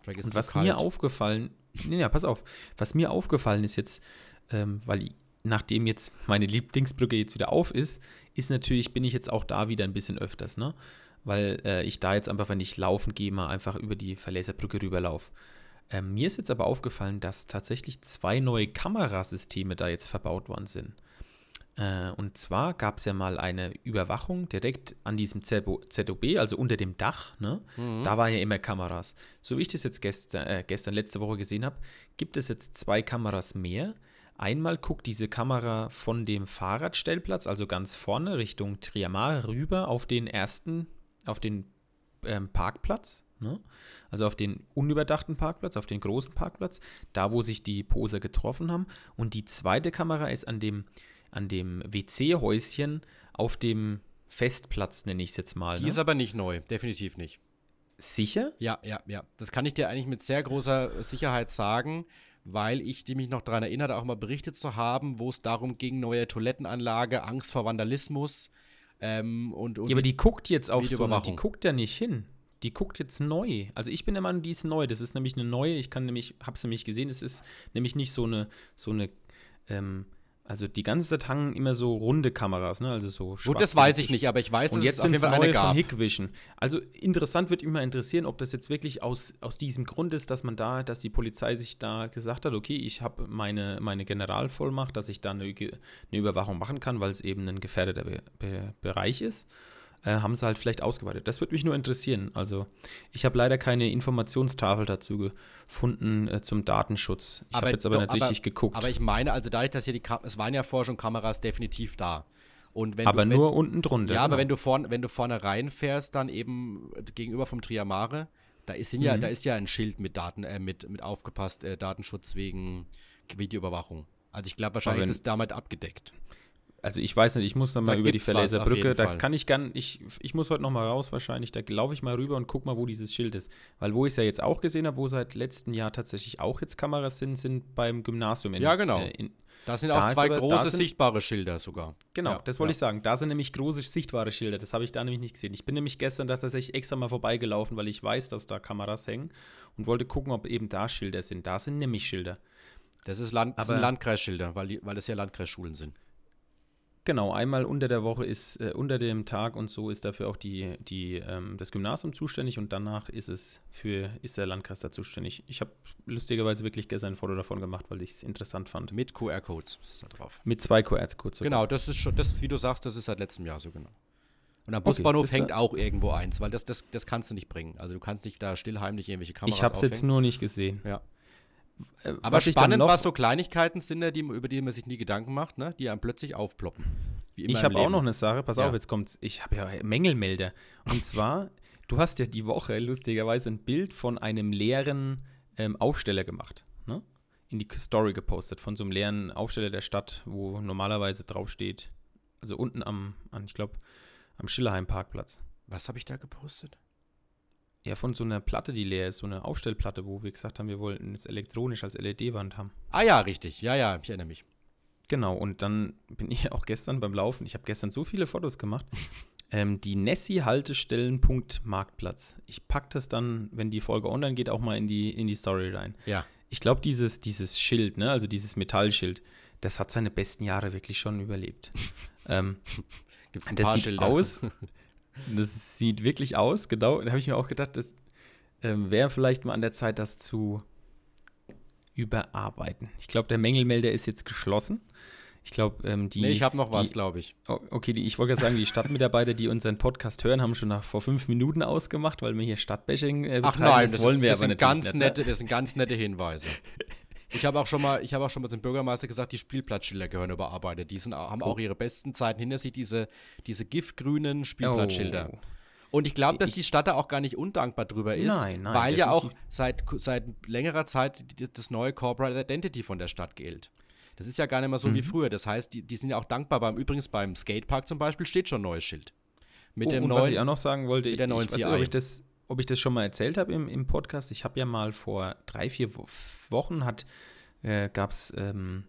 Vielleicht ist Und was mir aufgefallen, nee, ja, pass auf, was mir aufgefallen ist jetzt, ähm, weil nachdem jetzt meine Lieblingsbrücke jetzt wieder auf ist, ist natürlich, bin ich jetzt auch da wieder ein bisschen öfters, ne? Weil äh, ich da jetzt einfach, wenn ich laufen gehe, mal einfach über die Verleserbrücke rüberlaufe. Ähm, mir ist jetzt aber aufgefallen, dass tatsächlich zwei neue Kamerasysteme da jetzt verbaut worden sind. Äh, und zwar gab es ja mal eine Überwachung direkt an diesem ZOB, also unter dem Dach. Ne? Mhm. Da war ja immer Kameras. So wie ich das jetzt gestern, äh, gestern letzte Woche gesehen habe, gibt es jetzt zwei Kameras mehr. Einmal guckt diese Kamera von dem Fahrradstellplatz, also ganz vorne Richtung Triamar rüber auf den ersten, auf den ähm, Parkplatz. Ne? Also auf den unüberdachten Parkplatz, auf den großen Parkplatz, da wo sich die Poser getroffen haben. Und die zweite Kamera ist an dem, an dem WC-Häuschen auf dem Festplatz, nenne ich es jetzt mal. Die ne? ist aber nicht neu, definitiv nicht. Sicher? Ja, ja, ja. Das kann ich dir eigentlich mit sehr großer Sicherheit sagen, weil ich mich noch daran erinnere, auch mal berichtet zu haben, wo es darum ging, neue Toilettenanlage, Angst vor Vandalismus. Ähm, und, und ja, aber die guckt jetzt auf so die guckt ja nicht hin die guckt jetzt neu. Also ich bin der Meinung, die ist neu. Das ist nämlich eine neue. Ich kann nämlich, habe es nämlich gesehen, es ist nämlich nicht so eine, so eine, ähm, also die ganze Zeit hangen immer so runde Kameras, ne? Also so Gut, das weiß ich nicht, aber ich weiß, dass und jetzt es auf jeden Fall eine gab. Von Hikvision. Also interessant wird immer interessieren, ob das jetzt wirklich aus, aus diesem Grund ist, dass man da, dass die Polizei sich da gesagt hat, okay, ich habe meine, meine Generalvollmacht, dass ich da eine, eine Überwachung machen kann, weil es eben ein gefährdeter Be Be Bereich ist äh, haben sie halt vielleicht ausgeweitet. Das würde mich nur interessieren. Also ich habe leider keine Informationstafel dazu gefunden äh, zum Datenschutz. Ich habe jetzt aber doch, natürlich aber, geguckt. Aber ich meine, also dadurch, dass hier die Kam es waren ja vorher schon Kameras definitiv da. aber du, wenn, nur unten drunter. Ja, genau. aber wenn du, vorn, wenn du vorne reinfährst, dann eben gegenüber vom Triamare, da ist, ja, mhm. da ist ja ein Schild mit Daten, äh, mit, mit aufgepasst, äh, Datenschutz wegen Videoüberwachung. Also ich glaube, wahrscheinlich wenn, ist es damit abgedeckt. Also ich weiß nicht, ich muss dann mal über die Verleser Brücke. Das kann ich gern, ich, ich muss heute noch mal raus wahrscheinlich. Da laufe ich mal rüber und guck mal, wo dieses Schild ist. Weil wo ich es ja jetzt auch gesehen habe, wo seit letztem Jahr tatsächlich auch jetzt Kameras sind, sind beim Gymnasium. In, ja, genau. Äh, in, da sind auch da zwei aber, große sind, sichtbare Schilder sogar. Genau, ja, das wollte ja. ich sagen. Da sind nämlich große sichtbare Schilder. Das habe ich da nämlich nicht gesehen. Ich bin nämlich gestern da tatsächlich extra mal vorbeigelaufen, weil ich weiß, dass da Kameras hängen und wollte gucken, ob eben da Schilder sind. Da sind nämlich Schilder. Das, ist Land, das sind Landkreisschilder, weil, weil das ja Landkreisschulen sind. Genau, einmal unter der Woche ist, äh, unter dem Tag und so ist dafür auch die, die, ähm, das Gymnasium zuständig und danach ist es für, ist der Landkreis da zuständig. Ich habe lustigerweise wirklich gestern ein Foto davon gemacht, weil ich es interessant fand. Mit QR-Codes ist da drauf. Mit zwei QR-Codes. Genau, das ist schon, das, wie du sagst, das ist seit letztem Jahr so genau. Und am Busbahnhof okay, hängt auch irgendwo eins, weil das, das, das kannst du nicht bringen. Also du kannst nicht da stillheimlich irgendwelche Kameras Ich habe es jetzt nur nicht gesehen. Ja. Äh, Aber spannend, was so Kleinigkeiten sind, die, über die man sich nie Gedanken macht, ne? die einem plötzlich aufploppen. ich habe auch noch eine Sache, pass ja. auf, jetzt kommt's. Ich habe ja Mängelmelder. Und zwar, du hast ja die Woche lustigerweise ein Bild von einem leeren ähm, Aufsteller gemacht. Ne? in die Story gepostet von so einem leeren Aufsteller der Stadt, wo normalerweise draufsteht, also unten am, an, ich glaube, am Schillerheim-Parkplatz. Was habe ich da gepostet? Ja, von so einer Platte, die leer ist, so eine Aufstellplatte, wo wir gesagt haben, wir wollten es elektronisch als LED-Wand haben. Ah ja, richtig. Ja, ja, ich erinnere mich. Genau, und dann bin ich [laughs] auch gestern beim Laufen, ich habe gestern so viele Fotos gemacht, [laughs] ähm, die Nessie-Haltestellenpunkt Marktplatz. Ich packe das dann, wenn die Folge online geht, auch mal in die, in die Story rein. Ja. Ich glaube, dieses, dieses Schild, ne, also dieses Metallschild, das hat seine besten Jahre wirklich schon überlebt. [laughs] ähm, Gibt es ein das paar sieht Schilder? aus, das sieht wirklich aus, genau. Da habe ich mir auch gedacht, das ähm, wäre vielleicht mal an der Zeit, das zu überarbeiten. Ich glaube, der Mängelmelder ist jetzt geschlossen. Ich glaube, ähm, die. nee, ich habe noch die, was, glaube ich. Okay, die, ich wollte gerade sagen, die Stadtmitarbeiter, die unseren Podcast hören, haben schon nach vor fünf Minuten ausgemacht, weil wir hier Stadtbashing äh, Ach betreiben. nein, das wollen ist, wir das aber sind ganz nicht. nette, das sind ganz nette Hinweise. Ich habe auch schon mal, ich habe auch schon mal zum Bürgermeister gesagt, die Spielplatzschilder gehören überarbeitet. Die sind, haben auch ihre besten Zeiten hinter sich, diese, diese giftgrünen Ne? Spielplatzschilder. Oh. Und ich glaube, dass Ich- die Stadt da auch gar nicht undankbar drüber ist, Nein, nein, weil ja auch seit, seit längerer Zeit das neue Corporate Identity von der Stadt gilt. Das ist ja gar nicht mehr so Mhm. wie früher. Das heißt, die, die sind ja auch dankbar. Beim, übrigens beim Skatepark zum Beispiel steht schon ein neues Schild. Mit oh, dem und was ich neuen. auch noch sagen wollte, mit der ich neuen weiß nicht, CI. ob ich das, ob ich das schon mal erzählt habe im, im Podcast. Ich habe ja mal vor drei, vier Wo- Wochen hat, äh, gab es ähm,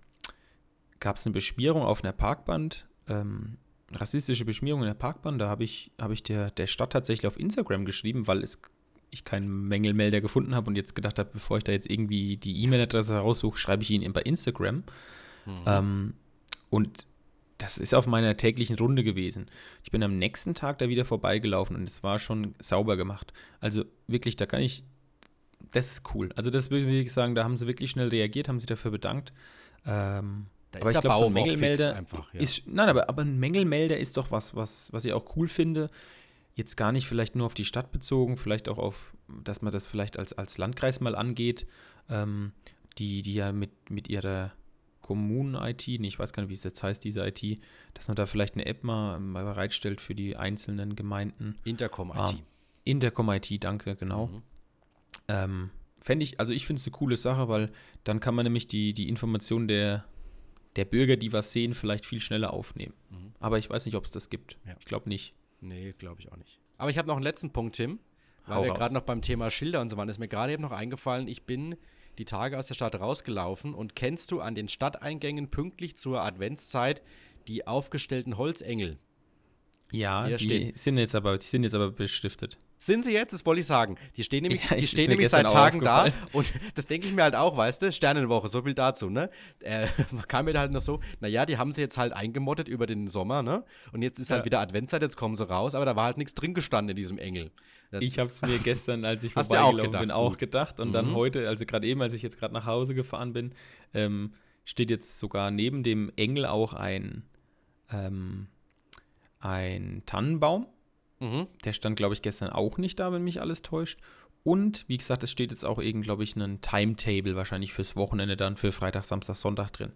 gab's eine Beschmierung auf einer Parkband, ähm, rassistische Beschmierung in der Parkbahn. Da habe ich, hab ich der, der Stadt tatsächlich auf Instagram geschrieben, weil es, ich keinen Mängelmelder gefunden habe und jetzt gedacht habe, bevor ich da jetzt irgendwie die E-Mail-Adresse raussuche, schreibe ich ihn bei Instagram. Ähm, und das ist auf meiner täglichen Runde gewesen. Ich bin am nächsten Tag da wieder vorbeigelaufen und es war schon sauber gemacht. Also wirklich, da kann ich, das ist cool. Also das würde ich sagen, da haben sie wirklich schnell reagiert, haben sich dafür bedankt. Ähm, Da aber ist ich glaube, so ein Mängelmelder einfach. Ja. ist, nein, aber, aber ein Mängelmelder ist doch was, was, was ich auch cool finde. Jetzt gar nicht vielleicht nur auf die Stadt bezogen, vielleicht auch auf, dass man das vielleicht als, als Landkreis mal angeht, ähm, die, die ja mit, mit ihrer Kommunen-IT, nee, ich weiß gar nicht, wie es jetzt heißt, diese IT, dass man da vielleicht eine App mal, bereitstellt für die einzelnen Gemeinden. Intercom IT. Ah, Intercom-IT, danke, genau. Mhm. Ähm, Fände ich, also ich finde es eine coole Sache, weil dann kann man nämlich die, die Informationen der, der Bürger, die was sehen, vielleicht viel schneller aufnehmen. Mhm. Aber ich weiß nicht, ob es das gibt. Ja. Ich glaube nicht. Nee, glaube ich auch nicht. Aber ich habe noch einen letzten Punkt, Tim. Weil Hau wir gerade noch beim Thema Schilder und so waren, ist mir gerade eben noch eingefallen, ich bin die Tage aus der Stadt rausgelaufen und kennst du an den Stadteingängen pünktlich zur Adventszeit die aufgestellten Holzengel? Ja, die stehen. sind jetzt aber, die sind jetzt aber beschriftet. Sind sie jetzt? Das wollte ich sagen. Die stehen nämlich, Ja, die stehen nämlich seit Tagen da und [laughs] das denke ich mir halt auch, weißt du, Sternenwoche, so viel dazu, ne? Äh, [laughs] man kam mir halt noch so, naja, die haben sie jetzt halt eingemottet über den Sommer, ne? Und jetzt ist halt Ja. wieder Adventszeit, jetzt kommen sie raus, aber da war halt nichts drin gestanden in diesem Engel. Das- Ich habe es mir gestern, als ich [laughs] vorbeigelaufen bin, auch gedacht. Und dann Mhm. heute, also gerade eben, als ich jetzt gerade nach Hause gefahren bin, ähm, steht jetzt sogar neben dem Engel auch ein, ähm, ein Tannenbaum. Mhm. Der stand, glaube ich, gestern auch nicht da, wenn mich alles täuscht. Und wie gesagt, es steht jetzt auch irgend, glaube ich, ein Timetable wahrscheinlich fürs Wochenende dann für Freitag, Samstag, Sonntag drin.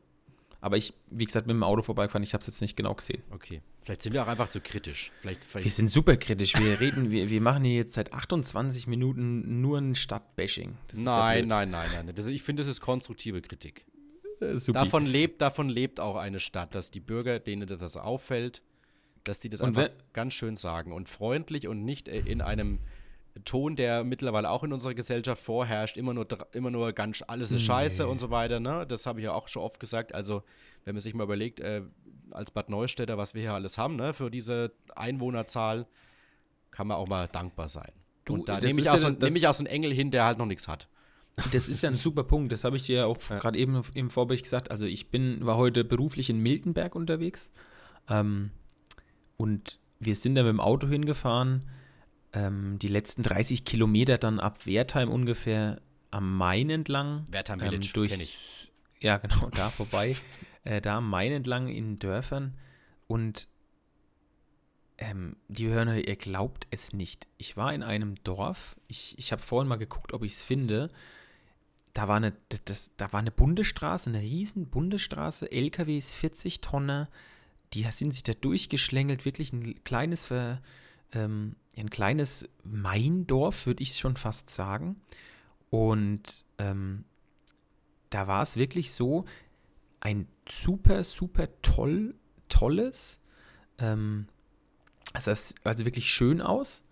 Aber ich, wie gesagt, mit dem Auto vorbeigefahren, ich habe es jetzt nicht genau gesehen. Okay. Vielleicht sind wir auch einfach zu kritisch. Vielleicht, Wir vielleicht sind super kritisch. Wir reden, wir, wir machen hier jetzt seit 28 Minuten nur ein Stadtbashing. Ist ja nein, nein, nein, nein. Das, ich finde, das ist konstruktive Kritik. Äh. Davon lebt, davon lebt auch eine Stadt, dass die Bürger, denen das auffällt, dass die das Und einfach ganz schön sagen und freundlich und nicht äh, in einem Ton, der mittlerweile auch in unserer Gesellschaft vorherrscht, immer nur, immer nur ganz alles ist scheiße und so weiter. Ne? Das habe ich ja auch schon oft gesagt. Also, wenn man sich mal überlegt, äh, als Bad Neustädter, was wir hier alles haben, ne, für diese Einwohnerzahl, kann man auch mal dankbar sein. Du, und da nehme ich, auch ja so, nehme ich auch so einen Engel hin, der halt noch nichts hat. Das ist ja ein super Punkt. Das habe ich dir ja auch gerade eben im Vorbericht gesagt. Also ich bin, war heute beruflich in Miltenberg unterwegs. Ähm, und wir sind da mit dem Auto hingefahren. Ähm, die letzten 30 Kilometer dann ab Wertheim ungefähr am Main entlang. Wertheim ähm, Village, durch, ich. Ja, genau, [laughs] da vorbei. äh, da am Main entlang in Dörfern. Und ähm, die Hörner, ihr glaubt es nicht. Ich war in einem Dorf. Ich, ich habe vorhin mal geguckt, ob ich es finde. Da war, eine, das, das, da war eine Bundesstraße, eine riesen Bundesstraße, LKWs 40 Tonner, die sind sich da durchgeschlängelt, wirklich ein kleines, Ver, ähm, ein kleines Maindorf, würde ich schon fast sagen. Und ähm, da war es wirklich so ein super, super toll, tolles, ähm, es sah also wirklich schön aus,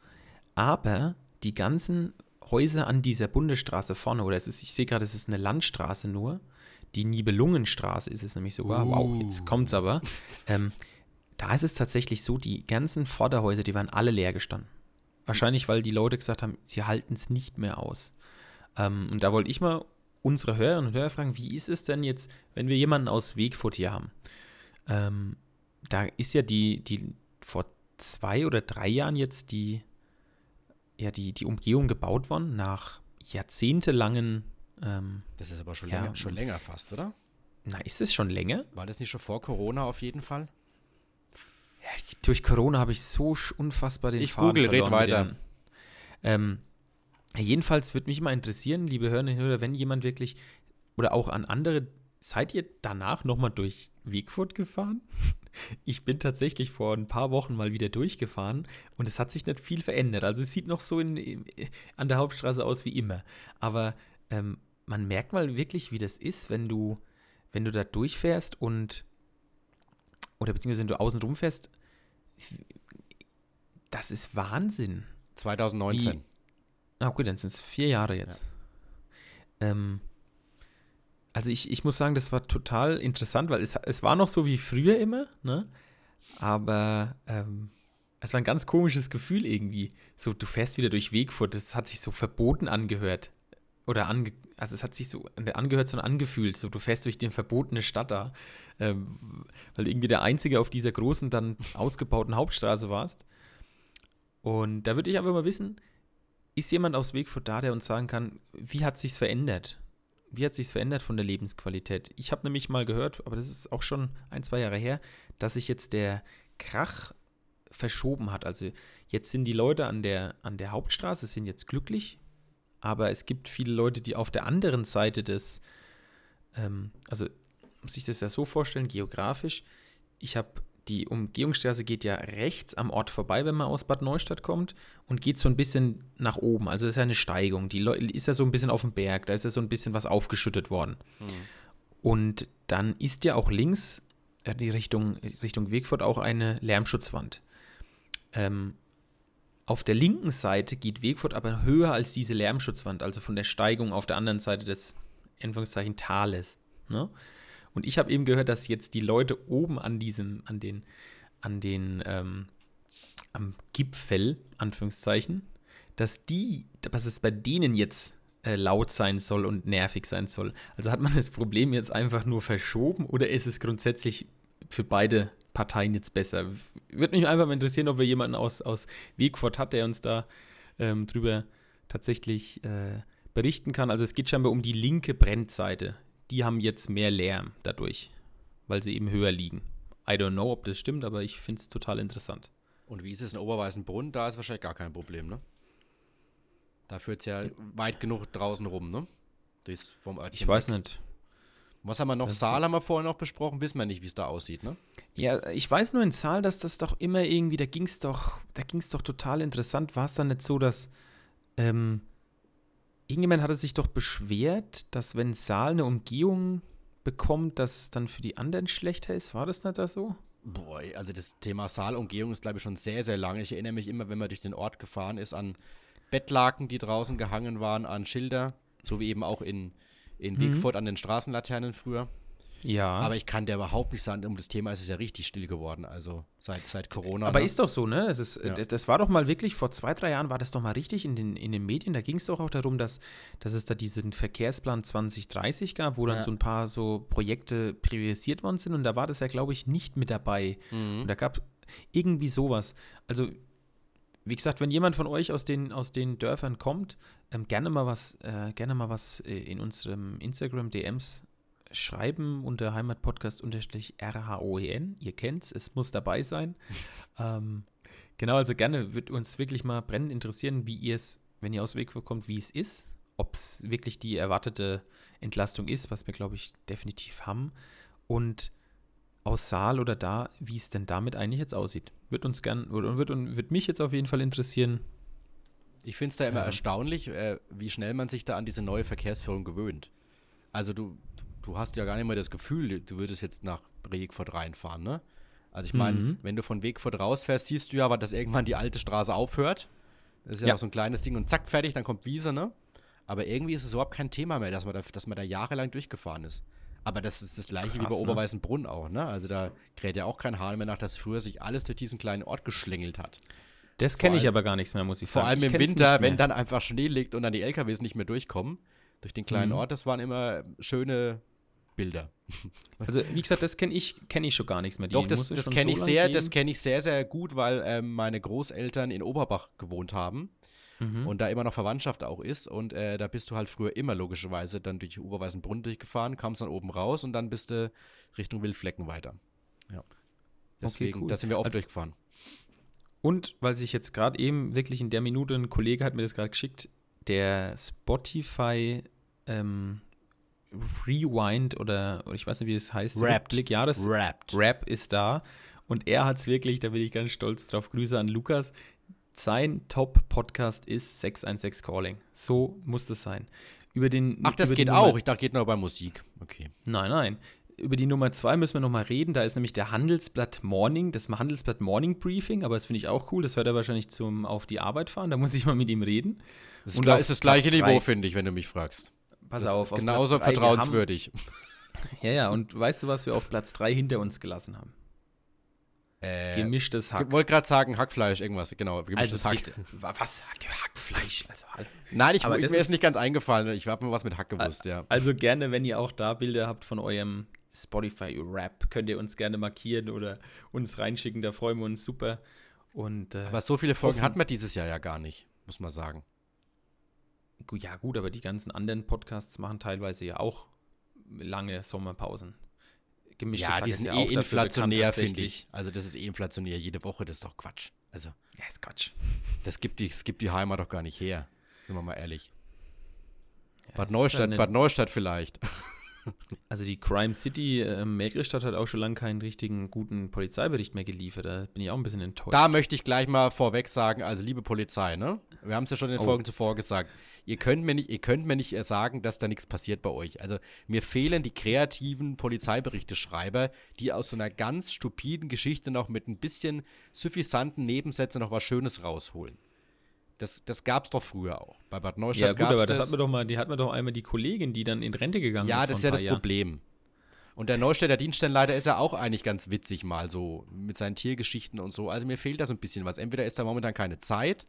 aber die ganzen Häuser an dieser Bundesstraße vorne, oder es ist, ich sehe gerade, es ist eine Landstraße nur, die Nibelungenstraße ist es nämlich sogar, uh. wow, jetzt kommt's aber, ähm, da ist es tatsächlich so, die ganzen Vorderhäuser, die waren alle leer gestanden. Wahrscheinlich, weil die Leute gesagt haben, sie halten es nicht mehr aus. Ähm, und da wollte ich mal unsere Hörerinnen und Hörer fragen, wie ist es denn jetzt, wenn wir jemanden aus Wegfurt hier haben? Ähm, da ist ja die, die vor zwei oder drei Jahren jetzt die, ja, die, die Umgehung gebaut worden, nach jahrzehntelangen. Ähm, das ist aber schon, ja, länger, schon länger fast, oder? Na, ist es schon länger? War das nicht schon vor Corona auf jeden Fall? Ja, durch Corona habe ich so unfassbar den ich Faden google, red weiter. Ähm, jedenfalls würde mich mal interessieren, liebe Hörerinnen und Hörer, wenn jemand wirklich oder auch an andere, seid ihr danach nochmal durch Wegfurt gefahren? [laughs] Ich bin tatsächlich vor ein paar Wochen mal wieder durchgefahren und es hat sich nicht viel verändert. Also es sieht noch so in, in, an der Hauptstraße aus wie immer. Aber ähm, man merkt mal wirklich, wie das ist, wenn du, wenn du da durchfährst und oder beziehungsweise wenn du außen rumfährst. Das ist Wahnsinn. 2019. Wie, ah, gut, dann sind es vier Jahre jetzt. Ja. Ähm, also ich, ich muss sagen, das war total interessant, weil es, es war noch so wie früher immer, ne? Aber ähm, es war ein ganz komisches Gefühl irgendwie. So, du fährst wieder durch Wegfurt, das hat sich so verboten angehört. Oder ange, also es hat sich so angehört, sondern angefühlt. So, du fährst durch die verbotene Stadt da, ähm, weil irgendwie der Einzige auf dieser großen, dann ausgebauten Hauptstraße warst. Und da würde ich einfach mal wissen, ist jemand aus Wegfurt da, der uns sagen kann, wie hat sich's verändert? wie hat sich verändert von der Lebensqualität? Ich habe nämlich mal gehört, aber das ist auch schon ein, zwei Jahre her, dass sich jetzt der Krach verschoben hat. Also jetzt sind die Leute an der, an der Hauptstraße, sind jetzt glücklich, aber es gibt viele Leute, die auf der anderen Seite des, ähm, also muss ich das ja so vorstellen, geografisch, ich habe die Umgehungsstraße geht ja rechts am Ort vorbei, wenn man aus Bad Neustadt kommt und geht so ein bisschen nach oben. Also das ist ja eine Steigung. Die ist ja so ein bisschen auf dem Berg, da ist ja so ein bisschen was aufgeschüttet worden. Mhm. Und dann ist ja auch links äh, die Richtung, Richtung Wegfurt auch eine Lärmschutzwand. Ähm, auf der linken Seite geht Wegfurt aber höher als diese Lärmschutzwand, also von der Steigung auf der anderen Seite des Anführungszeichen Tales. Ne? Und ich habe eben gehört, dass jetzt die Leute oben an diesem, an den, an den, ähm, am Gipfel, Anführungszeichen, dass die, dass es bei denen jetzt äh, laut sein soll und nervig sein soll. Also hat man das Problem jetzt einfach nur verschoben oder ist es grundsätzlich für beide Parteien jetzt besser? Würde mich einfach mal interessieren, ob wir jemanden aus, aus Wegfurt hat, der uns da ähm, drüber tatsächlich äh, berichten kann. Also es geht scheinbar um die linke Brennseite die haben jetzt mehr Lärm dadurch, weil sie eben höher liegen. I don't know, ob das stimmt, aber ich finde es total interessant. Und wie ist es in Oberweißenbrunn? Da ist wahrscheinlich gar kein Problem, ne? Da führt es ja weit genug draußen rum, ne? Vom Örtchen ich weiß nicht. Was haben wir noch? Das Saal haben wir vorher noch besprochen, wissen wir nicht, wie es da aussieht, ne? Ja, ich weiß nur in Saal, dass das doch immer irgendwie, da ging es doch, da ging es doch total interessant. War es dann nicht so, dass ähm, irgendjemand hatte sich doch beschwert, dass wenn Saal eine Umgehung bekommt, dass es dann für die anderen schlechter ist. War das nicht da so? Boah, also das Thema Saalumgehung ist, glaube ich, schon sehr, sehr lange. Ich erinnere mich immer, wenn man durch den Ort gefahren ist, an Bettlaken, die draußen gehangen waren, an Schilder, so wie eben auch in, in mhm. an den Straßenlaternen früher. Ja. Aber ich kann dir überhaupt nicht sagen, um das Thema ist es ja richtig still geworden, also seit, seit Corona. Aber ne? ist doch so, ne? Das, ist, ja. das war doch mal wirklich, vor zwei, drei Jahren war das doch mal richtig in den, in den Medien. Da ging es doch auch darum, dass, dass es da diesen Verkehrsplan 2030 gab, wo dann ja. so ein paar so Projekte priorisiert worden sind und da war das ja, glaube ich, nicht mit dabei. Mhm. Und da gab irgendwie sowas. Also, wie gesagt, wenn jemand von euch aus den, aus den Dörfern kommt, ähm, gerne mal was, äh, gerne mal was äh, in unserem Instagram DMs schreiben unter Heimatpodcast-RHOEN. Ihr kennt's, es muss dabei sein. [laughs] ähm, genau, also gerne wird uns wirklich mal brennend interessieren, wie ihr es, wenn ihr aus Weg kommt, wie es ist. Ob es wirklich die erwartete Entlastung ist, was wir, glaube ich, definitiv haben. Und aus Saal oder da, wie es denn damit eigentlich jetzt aussieht. Wird uns gern, oder wird, wird mich jetzt auf jeden Fall interessieren. Ich finde es da immer ähm, erstaunlich, äh, wie schnell man sich da an diese neue Verkehrsführung gewöhnt. Also du, du hast ja gar nicht mehr das Gefühl, du würdest jetzt nach Wegfurt reinfahren, ne? Also ich meine, Mhm. wenn du von Wegfurt rausfährst, siehst du ja, dass irgendwann die alte Straße aufhört. Das ist ja, Ja. noch so ein kleines Ding und zack, fertig, dann kommt Wiese, ne? Aber irgendwie ist es überhaupt kein Thema mehr, dass man da, dass man da jahrelang durchgefahren ist. Aber das ist das gleiche wie Krass, bei ne? Oberweißenbrunn auch, ne? Also da kräht ja auch kein Hahn mehr nach, dass früher sich alles durch diesen kleinen Ort geschlängelt hat. Das kenne ich allem- aber gar nichts mehr, muss ich Vor sagen. allem Ich im Winter, wenn dann einfach Schnee liegt und dann die LKWs nicht mehr durchkommen, durch den kleinen Mhm. Ort, das waren immer schöne Bilder. [laughs] Also, wie gesagt, das kenne ich, kenn ich schon gar nichts mehr. Die Doch, das, das kenne so ich sehr, geben. das kenne ich sehr, sehr gut, weil ähm, meine Großeltern in Oberbach gewohnt haben Mhm. und da immer noch Verwandtschaft auch ist. Und äh, da bist du halt früher immer logischerweise dann durch Oberweißenbrunn durchgefahren, kamst dann oben raus und dann bist du Richtung Wildflecken weiter. Ja. Deswegen, cool. da sind wir oft Also- durchgefahren. Und weil sich jetzt gerade eben wirklich in der Minute ein Kollege hat mir das gerade geschickt, der Spotify ähm, Rewind oder, oder ich weiß nicht, wie es heißt. Wrapped. Rückblick, ja, das Wrapped. Rap ist da. Und er hat es wirklich, da bin ich ganz stolz drauf. Grüße an Lukas. Sein Top-Podcast ist 616 Calling. So muss das sein. Über den, Ach, das geht auch. Ich dachte, geht nur bei Musik. Okay. Nein, nein. Über die Nummer zwei müssen wir nochmal reden. Da ist nämlich der Handelsblatt Morning, das Handelsblatt Morning Briefing, aber das finde ich auch cool. Das hört er wahrscheinlich zum auf die Arbeit fahren. Da muss ich mal mit ihm reden. Das ist, auf ist das gleiche Platz Niveau, finde ich, wenn du mich fragst. Pass Das auf, auf genauso Platz drei, vertrauenswürdig. Haben, [laughs] ja, ja, und weißt du, was wir auf Platz 3 hinter uns gelassen haben? Äh, Gemischtes ich Hack. wollte gerade sagen, Hackfleisch, irgendwas, genau. Gemischtes Hack. bitte, wa- was? Hack, Hackfleisch. Also. Nein, ich, Aber mir ist- nicht ganz eingefallen. Ich habe nur was mit Hack gewusst, ja. also gerne, wenn ihr auch da Bilder habt von eurem Spotify-Rap, könnt ihr uns gerne markieren oder uns reinschicken. Da freuen wir uns super. Und, äh, Aber so viele Folgen Offen. hatten wir dieses Jahr ja gar nicht, muss man sagen. Ja, gut, aber die ganzen anderen Podcasts machen teilweise ja auch lange Sommerpausen. Gemischtes ja, die sind ja eh inflationär, finde ich. Also das ist eh inflationär. Jede Woche, das ist doch Quatsch. Also Ja, ist Quatsch. das gibt die, das gibt die Heimat doch gar nicht her. Sind wir mal ehrlich. Ja, Bad Neustadt, Bad Neustadt vielleicht. [laughs] [laughs] Also die Crime City äh, Melgristadt hat auch schon lange keinen richtigen guten Polizeibericht mehr geliefert. Da bin ich auch ein bisschen enttäuscht. Da möchte ich gleich mal vorweg sagen, also liebe Polizei, ne? Wir haben es ja schon in den Oh. Folgen zuvor gesagt. Ihr könnt mir nicht, ihr könnt mir nicht äh, sagen, dass da nichts passiert bei euch. Also mir fehlen die kreativen Polizeiberichte-Schreiber, die aus so einer ganz stupiden Geschichte noch mit ein bisschen suffisanten Nebensätzen noch was Schönes rausholen. Das, das gab es doch früher auch. Bei Bad Neustadt ja gut, aber da das. hat man doch mal, die hat man doch einmal die Kollegin, die dann in Rente gegangen Ja, ist. das ist ja das Jahren. Problem. Und der Neustädter Dienststellenleiter ist ja auch eigentlich ganz witzig mal so mit seinen Tiergeschichten und so. Also mir fehlt da so ein bisschen was. Entweder ist da momentan keine Zeit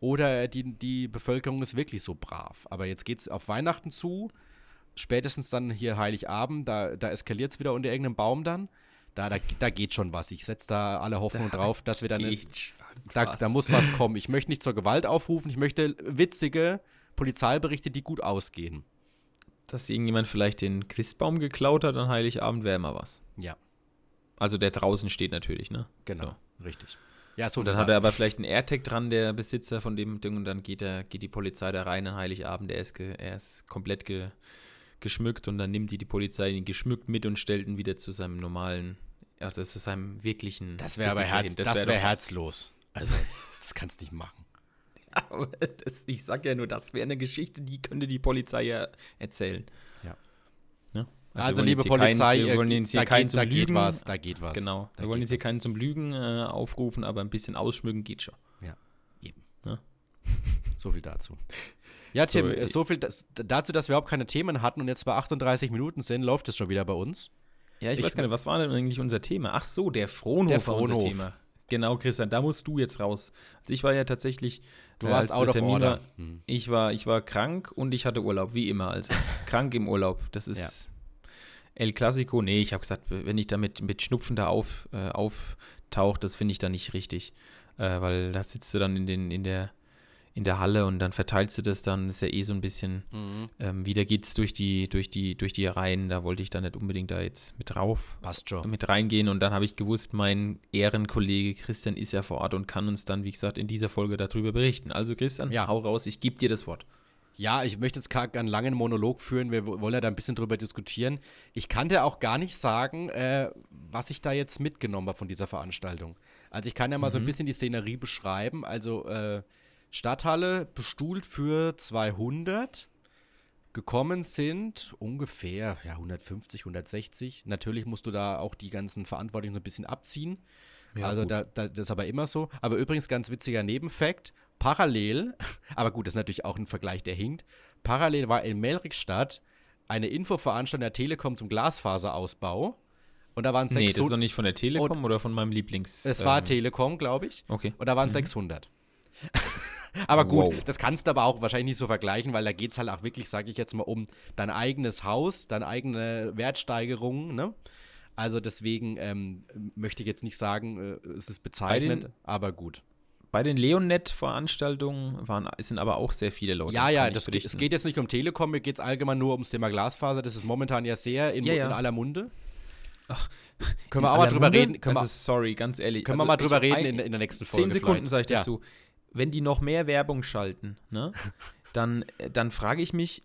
oder die, die Bevölkerung ist wirklich so brav. Aber jetzt geht es auf Weihnachten zu, spätestens dann hier Heiligabend, da, da eskaliert es wieder unter irgendeinem Baum dann. Da, da, da geht schon was. Ich setze da alle Hoffnung Da drauf, dass wir dann. Schon Da, da muss was kommen. Ich möchte nicht zur Gewalt aufrufen, ich möchte witzige Polizeiberichte, die gut ausgehen. Dass irgendjemand vielleicht den Christbaum geklaut hat an Heiligabend, wäre immer was. Ja, Also der draußen steht natürlich, ne? genau. Richtig. Ja, so Und dann hat er aber vielleicht einen AirTag dran, der Besitzer von dem Ding, und dann geht, er, geht die Polizei da rein an Heiligabend. Er ist, ge, er ist komplett ge, geschmückt und dann nimmt die die Polizei ihn geschmückt mit und stellt ihn wieder zu seinem normalen, also zu seinem wirklichen. Das wäre aber Herz, hin. das wär was. herzlos. Also, [laughs] das kannst du nicht machen. [laughs] Aber das, ich sag ja nur, das wäre eine Geschichte, die könnte die Polizei ja erzählen. Ja. Ne? Also, wollen liebe Polizei, keinen, wir wollen jetzt hier da, keinen geht, zum da geht Lügen. was, da geht was. Genau. Da Wir wollen geht jetzt hier keinen zum Lügen äh, aufrufen, aber ein bisschen ausschmücken geht schon. Eben. Ne? [laughs] So viel dazu. Ja, So, Tim, äh, so viel das, dazu, dass wir überhaupt keine Themen hatten und jetzt bei 38 Minuten sind, läuft es schon wieder bei uns. Ja, ich, Ich- weiß gar nicht, was war denn eigentlich unser Thema? Ach so, der Frohnhof, Der war unser Frohnhof. Thema. Genau, Christian, da musst du jetzt raus. Also ich war ja tatsächlich. Du äh, warst out Termin order. War, Hm. ich, war, ich war krank und ich hatte Urlaub, wie immer. Also [laughs] krank im Urlaub. Das ist El Clasico. Nee, ich habe gesagt, wenn ich da mit, mit Schnupfen da auf, äh, auftauche, das finde ich da nicht richtig. Äh, weil da sitzt du dann in, den, in, der, in der Halle und dann verteilst du das dann. ist ja eh so ein bisschen. Mhm. Ähm, wieder geht's durch die, durch die, durch die Reihen. Da wollte ich da nicht unbedingt da jetzt mit drauf Passt schon. mit reingehen und dann habe ich gewusst, mein Ehrenkollege Christian ist ja vor Ort und kann uns dann, wie gesagt, in dieser Folge darüber berichten. Also Christian, Ja. hau raus, ich gebe dir das Wort. Ja, ich möchte jetzt gar keinen langen Monolog führen. Wir wollen ja da ein bisschen drüber diskutieren. Ich kann dir auch gar nicht sagen, äh, was ich da jetzt mitgenommen habe von dieser Veranstaltung. Also ich kann ja mal so ein bisschen die Szenerie beschreiben. Also äh, Stadthalle bestuhlt für 200. Gekommen sind ungefähr ja, 150, 160. Natürlich musst du da auch die ganzen Verantwortlichen so ein bisschen abziehen. Ja, also da, da, das ist aber immer so. Aber übrigens ganz witziger Nebenfakt, parallel, [laughs] aber gut, das ist natürlich auch ein Vergleich, der hinkt, parallel war in Melrikstadt eine Infoveranstaltung der Telekom zum Glasfaserausbau. Und da waren 600. Nee, das ist doch nicht von der Telekom oder von meinem Lieblings. Es war ähm, Telekom, glaube ich. Okay. Und da waren mhm. 600. [laughs] aber gut, wow. das kannst du aber auch wahrscheinlich nicht so vergleichen, weil da geht es halt auch wirklich, sage ich jetzt mal, um dein eigenes Haus, deine eigene Wertsteigerung, ne? Also deswegen ähm, möchte ich jetzt nicht sagen, äh, es ist bezeichnend, aber gut. Bei den Leonet-Veranstaltungen sind aber auch sehr viele Leute. Ja, ja, das, es geht jetzt nicht um Telekom, mir geht es allgemein nur ums Thema Glasfaser. Das ist momentan ja sehr in, ja, ja. in aller Munde. Ach, können wir auch mal drüber Munde? reden? Können also, sorry, ganz ehrlich. Können also wir mal drüber reden in, in, der nächsten Folge? Zehn Sekunden sage ich dazu. Wenn die noch mehr Werbung schalten, ne, [laughs] dann, dann frage ich mich,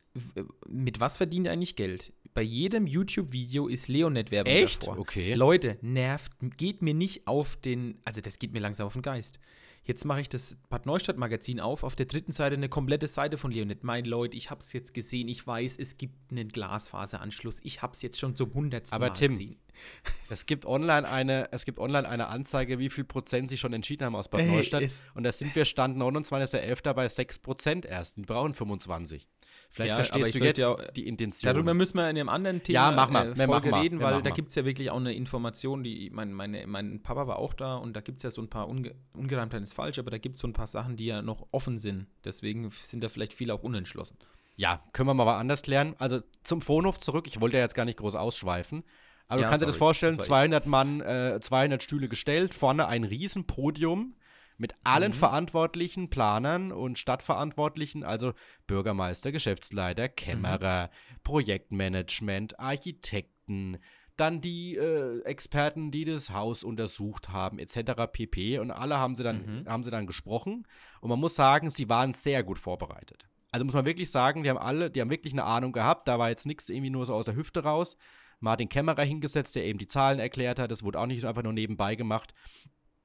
mit was verdienen die eigentlich Geld? Bei jedem YouTube-Video ist Leonet-Werbung Echt? Davor. Okay. Leute, nervt, geht mir nicht auf den, also das geht mir langsam auf den Geist. Jetzt mache ich das Bad Neustadt Magazin auf. Auf der dritten Seite eine komplette Seite von Leonid. Mein Leute, ich habe es jetzt gesehen. Ich weiß, es gibt einen Glasfaseranschluss. Ich habe es jetzt schon zum hundertsten Aber Mal Tim, gesehen. [laughs] Es gibt online eine, es gibt online eine Anzeige, wie viel Prozent sie schon entschieden haben aus Bad Neustadt. und da sind wir Stand 29.11. bei 6 Prozent erst. Die brauchen 25. Vielleicht ja, verstehst du jetzt ja die Intention. Darüber müssen wir in einem anderen Thema ja, mach mal, äh, Folge reden, weil ja, da gibt es ja wirklich auch eine Information, die, mein, meine, mein Papa war auch da und da gibt es ja so ein paar, Unge Ungereimtheiten ist falsch, aber da gibt es so ein paar Sachen, die ja noch offen sind. Deswegen sind da vielleicht viele auch unentschlossen. Ja, können wir mal anders klären. Also zum Phonof zurück, ich wollte ja jetzt gar nicht groß ausschweifen. Aber ja, du kannst sorry, dir das vorstellen, das 200 Mann, äh, 200 Stühle gestellt, vorne ein Riesenpodium mit allen mhm. Verantwortlichen, Planern und Stadtverantwortlichen, also Bürgermeister, Geschäftsleiter, Kämmerer, mhm. Projektmanagement, Architekten, dann die äh, Experten, die das Haus untersucht haben, etc. pp. Und alle haben sie dann, mhm. haben sie dann gesprochen. Und man muss sagen, sie waren sehr gut vorbereitet. Also muss man wirklich sagen, die haben alle, die haben wirklich eine Ahnung gehabt. Da war jetzt nichts irgendwie nur so aus der Hüfte raus. Martin Kämmerer hingesetzt, der eben die Zahlen erklärt hat. Das wurde auch nicht einfach nur nebenbei gemacht.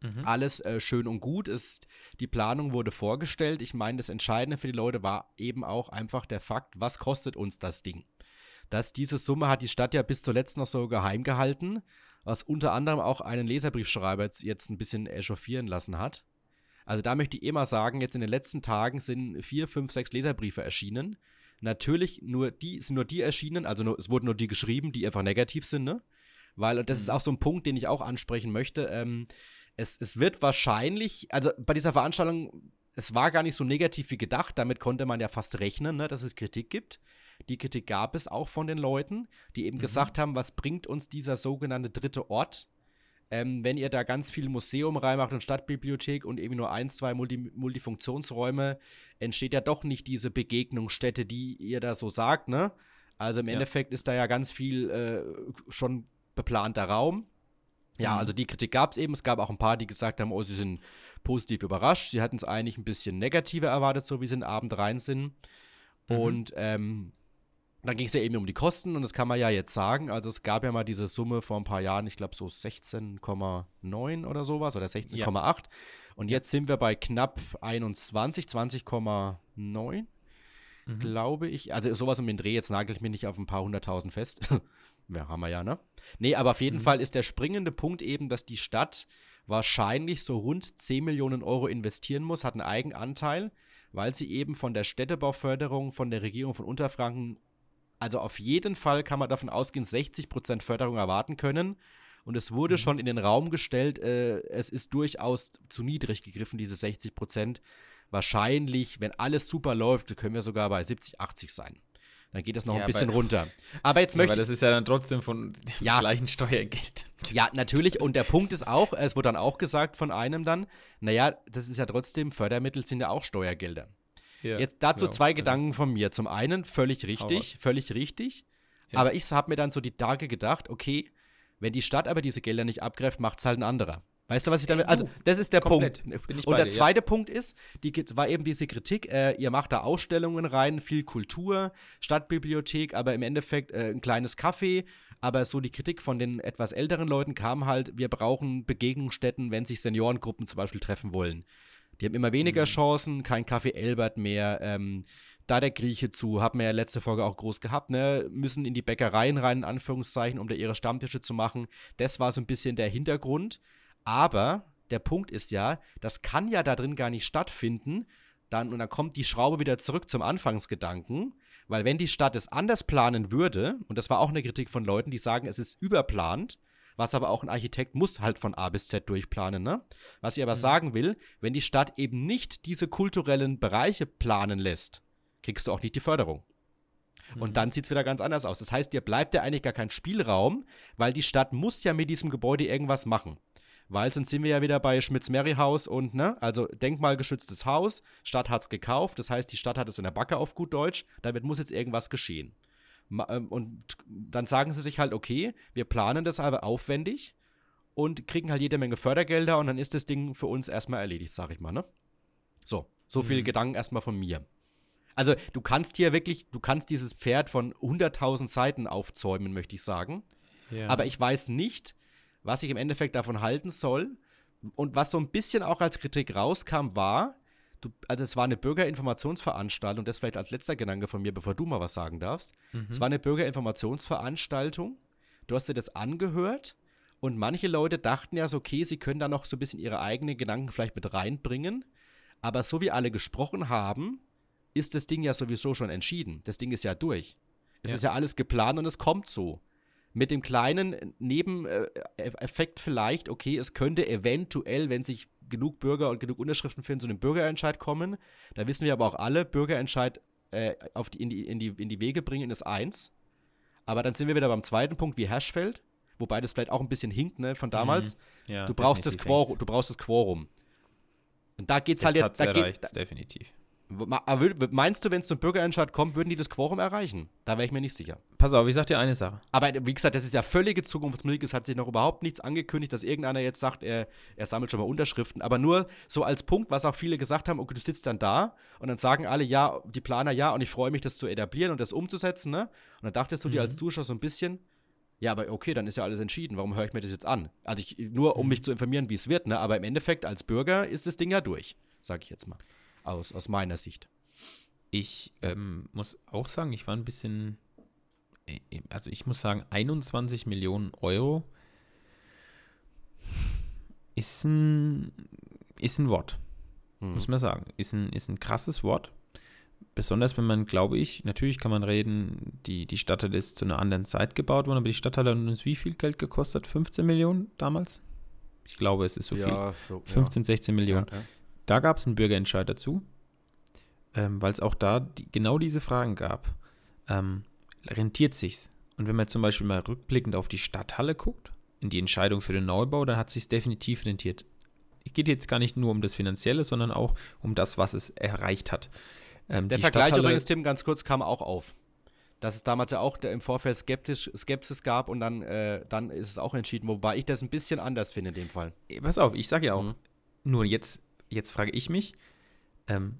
Mhm. Alles äh, schön und gut ist, die Planung wurde vorgestellt. Ich meine, das Entscheidende für die Leute war eben auch einfach der Fakt, was kostet uns das Ding? Dass diese Summe hat die Stadt ja bis zuletzt noch so geheim gehalten, was unter anderem auch einen Leserbriefschreiber jetzt ein bisschen echauffieren lassen hat. Also da möchte ich immer sagen, jetzt in den letzten Tagen sind vier, fünf, sechs Leserbriefe erschienen. Natürlich nur die, sind nur die erschienen, also nur, es wurden nur die geschrieben, die einfach negativ sind, ne? Weil, und das mhm. ist auch so ein Punkt, den ich auch ansprechen möchte, ähm, es, es wird wahrscheinlich, also bei dieser Veranstaltung, es war gar nicht so negativ wie gedacht, damit konnte man ja fast rechnen, ne, dass es Kritik gibt. Die Kritik gab es auch von den Leuten, die eben mhm. gesagt haben, was bringt uns dieser sogenannte dritte Ort, ähm, wenn ihr da ganz viel Museum reinmacht und Stadtbibliothek und eben nur ein, zwei Multi Multifunktionsräume, entsteht ja doch nicht diese Begegnungsstätte, die ihr da so sagt, ne? Also im ja. Endeffekt ist da ja ganz viel äh, schon beplanter Raum. Ja, mhm. also die Kritik gab es eben. Es gab auch ein paar, die gesagt haben, oh, sie sind positiv überrascht. Sie hatten es eigentlich ein bisschen negativer erwartet, so wie sie in den Abend rein sind. Mhm. Und ähm, dann ging es ja eben um die Kosten und das kann man ja jetzt sagen. Also es gab ja mal diese Summe vor ein paar Jahren, ich glaube so 16,9 oder sowas oder 16,8. Ja. Und jetzt sind wir bei knapp 21, 20,9, mhm. glaube ich. Also sowas um den Dreh, jetzt nagel ich mich nicht auf ein paar hunderttausend fest. [laughs] ja, haben wir ja, ne? Nee, aber auf jeden mhm. Fall ist der springende Punkt eben, dass die Stadt wahrscheinlich so rund 10 Millionen Euro investieren muss, hat einen Eigenanteil, weil sie eben von der Städtebauförderung von der Regierung von Unterfranken also auf jeden Fall kann man davon ausgehen, 60% Förderung erwarten können. Und es wurde mhm. schon in den Raum gestellt, äh, es ist durchaus zu niedrig gegriffen, diese 60 Wahrscheinlich, wenn alles super läuft, können wir sogar bei 70, 80 sein. Dann geht das noch ja, ein bisschen runter. Aber jetzt möchte ja, das ist ja dann trotzdem von ja, gleichen Steuergeld. Ja, natürlich. Und der Punkt ist auch, es wurde dann auch gesagt von einem dann, naja, das ist ja trotzdem, Fördermittel sind ja auch Steuergelder. Jetzt dazu genau. zwei Gedanken von mir. Zum einen, völlig richtig, völlig richtig. Aber ich habe mir dann so die Tage gedacht, okay, wenn die Stadt aber diese Gelder nicht abgreift, macht es halt ein anderer. Weißt du, was ich damit. Also, das ist der Komplett. Punkt. Und der dir, zweite ja. Punkt ist, die war eben diese Kritik, äh, ihr macht da Ausstellungen rein, viel Kultur, Stadtbibliothek, aber im Endeffekt äh, ein kleines Café. Aber so die Kritik von den etwas älteren Leuten kam halt, wir brauchen Begegnungsstätten, wenn sich Seniorengruppen zum Beispiel treffen wollen. Die haben immer weniger mhm. Chancen, kein Café Elbert mehr. Ähm, da der Grieche zu, haben wir ja letzte Folge auch groß gehabt, ne, müssen in die Bäckereien rein, in Anführungszeichen, um da ihre Stammtische zu machen. Das war so ein bisschen der Hintergrund. Aber der Punkt ist ja, das kann ja da drin gar nicht stattfinden. Dann, und dann kommt die Schraube wieder zurück zum Anfangsgedanken. Weil wenn die Stadt es anders planen würde, und das war auch eine Kritik von Leuten, die sagen, es ist überplant, was aber auch ein Architekt muss halt von A bis Z durchplanen, ne? Was ich aber mhm. sagen will, wenn die Stadt eben nicht diese kulturellen Bereiche planen lässt, kriegst du auch nicht die Förderung. Mhm. Und dann sieht es wieder ganz anders aus. Das heißt, dir bleibt ja eigentlich gar kein Spielraum, weil die Stadt muss ja mit diesem Gebäude irgendwas machen. Weil sonst sind wir ja wieder bei Schmitz-Merry-Haus und, ne, also denkmalgeschütztes Haus, Stadt hat es gekauft, das heißt, die Stadt hat es in der Backe auf gut Deutsch, damit muss jetzt irgendwas geschehen. Ähm, und dann sagen sie sich halt, okay, wir planen das aber aufwendig und kriegen halt jede Menge Fördergelder und dann ist das Ding für uns erstmal erledigt, sag ich mal, ne? So, so viel mhm. Gedanken erstmal von mir. Also, du kannst hier wirklich, du kannst dieses Pferd von 100.000 Seiten aufzäumen, möchte ich sagen. Ja. Aber ich weiß nicht, was ich im Endeffekt davon halten soll. Und was so ein bisschen auch als Kritik rauskam, war, du, also es war eine Bürgerinformationsveranstaltung, das vielleicht als letzter Gedanke von mir, bevor du mal was sagen darfst. Mhm. Es war eine Bürgerinformationsveranstaltung. Du hast dir das angehört und manche Leute dachten ja so, okay, sie können da noch so ein bisschen ihre eigenen Gedanken vielleicht mit reinbringen. Aber so wie alle gesprochen haben, ist das Ding ja sowieso schon entschieden. Das Ding ist ja durch. Es ja. ist ja alles geplant und es kommt so. Mit dem kleinen Nebeneffekt vielleicht, okay, es könnte eventuell, wenn sich genug Bürger und genug Unterschriften finden, zu einem Bürgerentscheid kommen. Da wissen wir aber auch alle, Bürgerentscheid äh, auf die, in, die, in, die, in die Wege bringen ist eins. Aber dann sind wir wieder beim zweiten Punkt, wie Hashfeld, wobei das vielleicht auch ein bisschen hinkt, ne, von damals. Mhm. Ja, du, brauchst das Quorum, du brauchst das Quorum. Und da geht's das halt jetzt. Da erreicht, geht, definitiv. Meinst du, wenn es zum Bürgerentscheid kommt, würden die das Quorum erreichen? Da wäre ich mir nicht sicher. Pass auf, ich sag dir eine Sache. Aber wie gesagt, das ist ja völlige Zukunftsmusik. Es hat sich noch überhaupt nichts angekündigt, dass irgendeiner jetzt sagt, er, er sammelt schon mal Unterschriften. Aber nur so als Punkt, was auch viele gesagt haben, okay, du sitzt dann da und dann sagen alle, ja, die Planer ja, und ich freue mich, das zu etablieren und das umzusetzen, ne? Und dann dachtest du mhm. dir als Zuschauer so ein bisschen, ja, aber okay, dann ist ja alles entschieden. Warum höre ich mir das jetzt an? Also ich, nur um mhm. mich zu informieren, wie es wird, ne? Aber im Endeffekt als Bürger ist das Ding ja durch, sag ich jetzt mal. Aus, aus meiner Sicht. Ich ähm, muss auch sagen, ich war ein bisschen, äh, also ich muss sagen, 21 Millionen Euro ist ein, ist ein Wort, hm. muss man sagen. Ist ein, ist ein krasses Wort. Besonders wenn man, glaube ich, natürlich kann man reden, die, die Stadt ist zu einer anderen Zeit gebaut worden, aber die Stadt hat uns wie viel Geld gekostet? 15 Millionen damals? Ich glaube, es ist so ja, viel. So, 15, ja. 16 Millionen. Ja, da gab es einen Bürgerentscheid dazu ähm, weil es auch da die, genau diese Fragen gab. Ähm, rentiert sich's? Und wenn man zum Beispiel mal rückblickend auf die Stadthalle guckt, in die Entscheidung für den Neubau, dann hat sich definitiv rentiert. Es geht jetzt gar nicht nur um das Finanzielle, sondern auch um das, was es erreicht hat. Ähm, Der Vergleich übrigens, Tim, ganz kurz, kam auch auf. Dass es damals ja auch im Vorfeld skeptisch, Skepsis gab und dann, äh, dann ist es auch entschieden, wobei ich das ein bisschen anders finde in dem Fall. Pass auf, ich sage ja auch, mhm. nur jetzt, jetzt frage ich mich, ähm,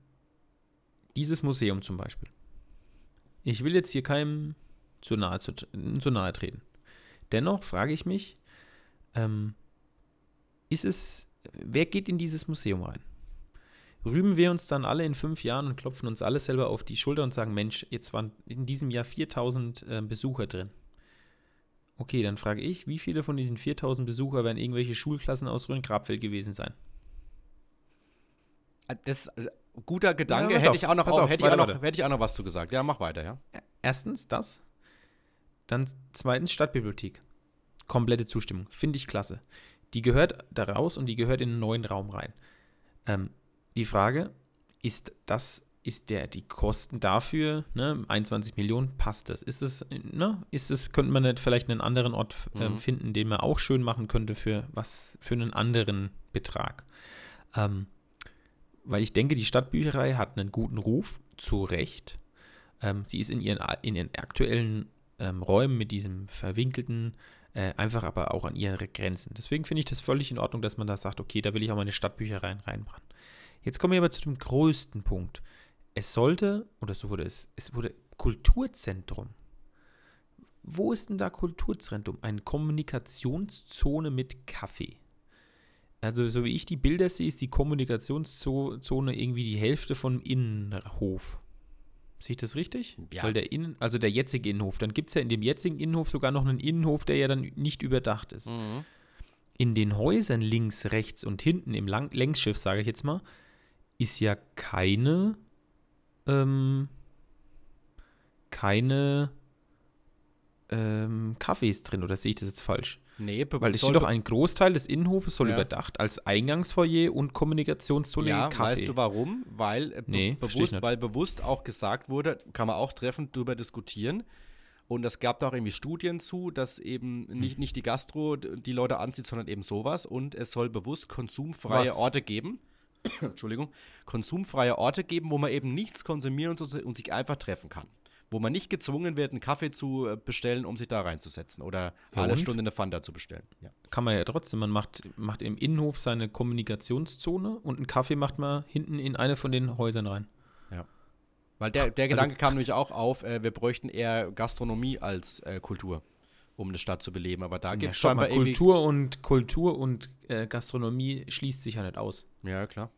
dieses Museum zum Beispiel. Ich will jetzt hier keinem zu nahe, zu, zu nahe treten. Dennoch frage ich mich, ähm, ist es, wer geht in dieses Museum rein? Rühmen wir uns dann alle in fünf Jahren und klopfen uns alle selber auf die Schulter und sagen, Mensch, jetzt waren in diesem Jahr 4000 äh, Besucher drin. Okay, dann frage ich, wie viele von diesen 4000 Besucher werden irgendwelche Schulklassen aus Rhön-Grabfeld gewesen sein? Das, guter Gedanke. Ja, hätte, ich auch noch, auf, hätte, weiter, ich auch noch, hätte ich auch noch was zu gesagt. Ja, mach weiter, ja. Erstens das. Dann zweitens Stadtbibliothek. Komplette Zustimmung. Finde ich klasse. Die gehört da raus und die gehört in einen neuen Raum rein. Ähm, die Frage, ist das, ist der, die Kosten dafür, ne, 21 Millionen, passt das? Ist es, ne, ist es, könnte man nicht vielleicht einen anderen Ort ähm, mhm. finden, den man auch schön machen könnte für was, für einen anderen Betrag? Ähm, weil ich denke, die Stadtbücherei hat einen guten Ruf, zu Recht. Ähm, sie ist in ihren, in ihren aktuellen ähm, Räumen mit diesem verwinkelten, äh, einfach aber auch an ihre Grenzen. Deswegen finde ich das völlig in Ordnung, dass man da sagt, okay, da will ich auch meine Stadtbücherei reinmachen. Jetzt kommen wir aber zu dem größten Punkt. Es sollte, oder so wurde es, es wurde Kulturzentrum. Wo ist denn da Kulturzentrum? Eine Kommunikationszone mit Kaffee. Also, so wie ich die Bilder sehe, ist die Kommunikationszone irgendwie die Hälfte vom Innenhof. Sehe ich das richtig? Ja. Weil der Innen, also der jetzige Innenhof, dann gibt es ja in dem jetzigen Innenhof sogar noch einen Innenhof, der ja dann nicht überdacht ist. Mhm. In den Häusern links, rechts und hinten im Lang Längsschiff, sage ich jetzt mal, ist ja keine, ähm, keine ähm, Cafés drin, oder sehe ich das jetzt falsch? Nee, Weil es steht doch ein Großteil des Innenhofes soll Ja. überdacht als Eingangsfoyer und Kommunikationszone Ja, Café. weißt du warum? Weil, äh, Nee, bewusst, weil bewusst auch gesagt wurde, kann man auch treffend drüber diskutieren. Und es gab da auch irgendwie Studien zu, dass eben Hm. nicht, nicht die Gastro die Leute anzieht, sondern eben sowas. Und es soll bewusst konsumfreie Was? Orte geben. [coughs] Entschuldigung, konsumfreie Orte geben, wo man eben nichts konsumieren und, und sich einfach treffen kann. Wo man nicht gezwungen wird, einen Kaffee zu äh, bestellen, um sich da reinzusetzen oder Ja, alle und? Stunde eine Fanta zu bestellen. Ja. Kann man ja trotzdem. Man macht, macht im Innenhof seine Kommunikationszone und einen Kaffee macht man hinten in eine von den Häusern rein. Weil der, der Also- Gedanke kam nämlich auch auf, äh, wir bräuchten eher Gastronomie als äh, Kultur, um eine Stadt zu beleben. Aber da Ja, gibt es schau scheinbar mal. Kultur und Kultur und äh, Gastronomie schließt sich ja nicht aus. Ja, klar.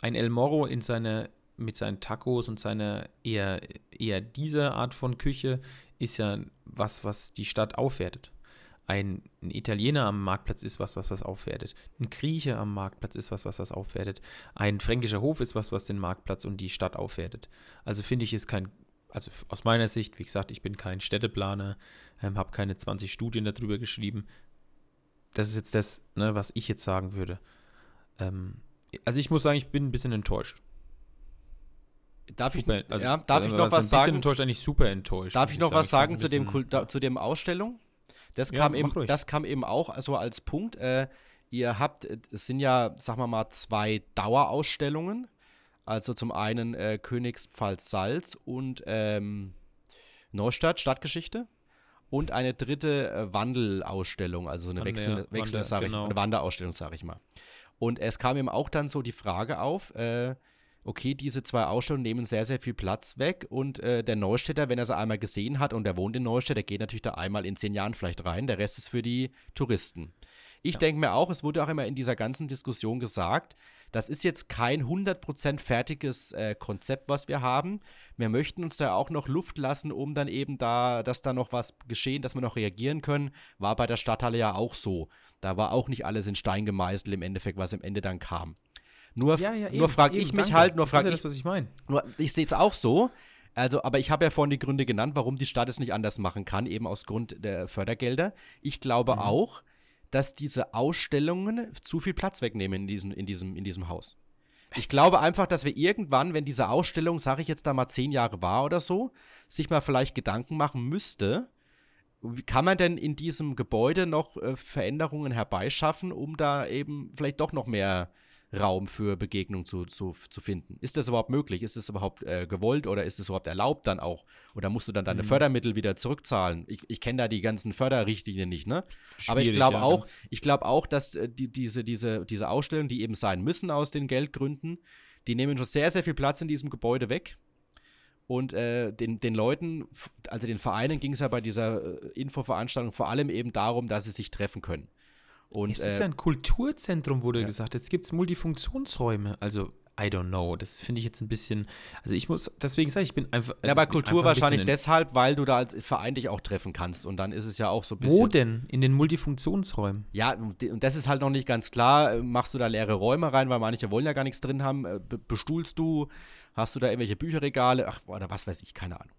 Ein El Moro in seine, mit seinen Tacos und seiner eher, eher dieser Art von Küche ist ja was, was die Stadt aufwertet. Ein, ein Italiener am Marktplatz ist was, was was aufwertet. Ein Grieche am Marktplatz ist was, was was aufwertet. Ein fränkischer Hof ist was, was den Marktplatz und die Stadt aufwertet. Also finde ich, ist kein, also aus meiner Sicht, wie gesagt, ich bin kein Städteplaner, ähm, habe keine 20 Studien darüber geschrieben. Das ist jetzt das, ne, was ich jetzt sagen würde. Ähm, also ich muss sagen, ich bin ein bisschen enttäuscht. Darf Super, ich, also, ja, darf ich äh, noch Ein was bisschen sagen? enttäuscht, eigentlich super enttäuscht. Darf ich noch was Ich sagen zu ein dem, bisschen- Kul- da, zu dem Ausstellung? Das Ja, kam, eben, ruhig. das kam eben auch so als Punkt. Äh, ihr habt, äh, es sind ja, sagen wir mal, zwei Dauerausstellungen. Also zum einen äh, Königspfalz-Salz und ähm, Neustadt, Stadtgeschichte. Und eine dritte äh, Wandelausstellung, also eine Wander- Wechsel, Wechsel Wander- sag ich, genau. eine Wanderausstellung, sage ich mal. Und es kam eben auch dann so die Frage auf, äh, okay, diese zwei Ausstellungen nehmen sehr, sehr viel Platz weg und äh, der Neustädter, wenn er sie einmal gesehen hat und er wohnt in Neustadt, der geht natürlich da einmal in zehn Jahren vielleicht rein, der Rest ist für die Touristen. Ich denke mir auch, es wurde auch immer in dieser ganzen Diskussion gesagt, das ist jetzt kein 100% fertiges äh, Konzept, was wir haben. Wir möchten uns da auch noch Luft lassen, um dann eben da, dass da noch was geschehen, dass wir noch reagieren können. War bei der Stadthalle ja auch so. Da war auch nicht alles in Stein gemeißelt im Endeffekt, was im Ende dann kam. Nur, Ja, ja, nur frage ich mich danke. halt, nur frage ich, das, was ich meine. ich sehe es auch so. Also, aber ich habe ja vorhin die Gründe genannt, warum die Stadt es nicht anders machen kann, eben aus Grund der Fördergelder. Ich glaube Mhm. auch, dass diese Ausstellungen zu viel Platz wegnehmen in diesem, in diesem, in diesem Haus. Ich glaube einfach, dass wir irgendwann, wenn diese Ausstellung, sage ich jetzt da mal zehn Jahre war oder so, sich mal vielleicht Gedanken machen müsste, wie kann man denn in diesem Gebäude noch äh, Veränderungen herbeischaffen, um da eben vielleicht doch noch mehr Raum für Begegnung zu, zu, zu finden? Ist das überhaupt möglich? Ist es überhaupt äh, gewollt oder ist es überhaupt erlaubt dann auch? Oder musst du dann deine Mhm. Fördermittel wieder zurückzahlen? Ich, ich kenne da die ganzen Förderrichtlinien nicht, ne? Aber ich Schwierig, glaube ja, auch, ich glaube auch, dass äh, die, diese, diese, diese Ausstellungen, die eben sein müssen aus den Geldgründen, die nehmen schon sehr, sehr viel Platz in diesem Gebäude weg. Und äh, den, den Leuten, also den Vereinen, ging es ja bei dieser äh, Infoveranstaltung vor allem eben darum, dass sie sich treffen können. Und es ist äh, ja ein Kulturzentrum, wurde ja. gesagt. Jetzt gibt es Multifunktionsräume. Also, I don't know. Das finde ich jetzt ein bisschen. Also, ich muss, deswegen sage ich, ich bin einfach. ja, also ich bin Kultur wahrscheinlich deshalb, weil du da als Verein dich auch treffen kannst. Und dann ist es ja auch so ein in- bisschen. Wo denn? In den Multifunktionsräumen? Ja, und das ist halt noch nicht ganz klar. Äh, Machst du da leere Räume rein, weil manche wollen ja gar nichts drin haben? Äh, be- Bestuhlst du? Hast du da irgendwelche Bücherregale? Ach, oder was weiß ich, keine Ahnung.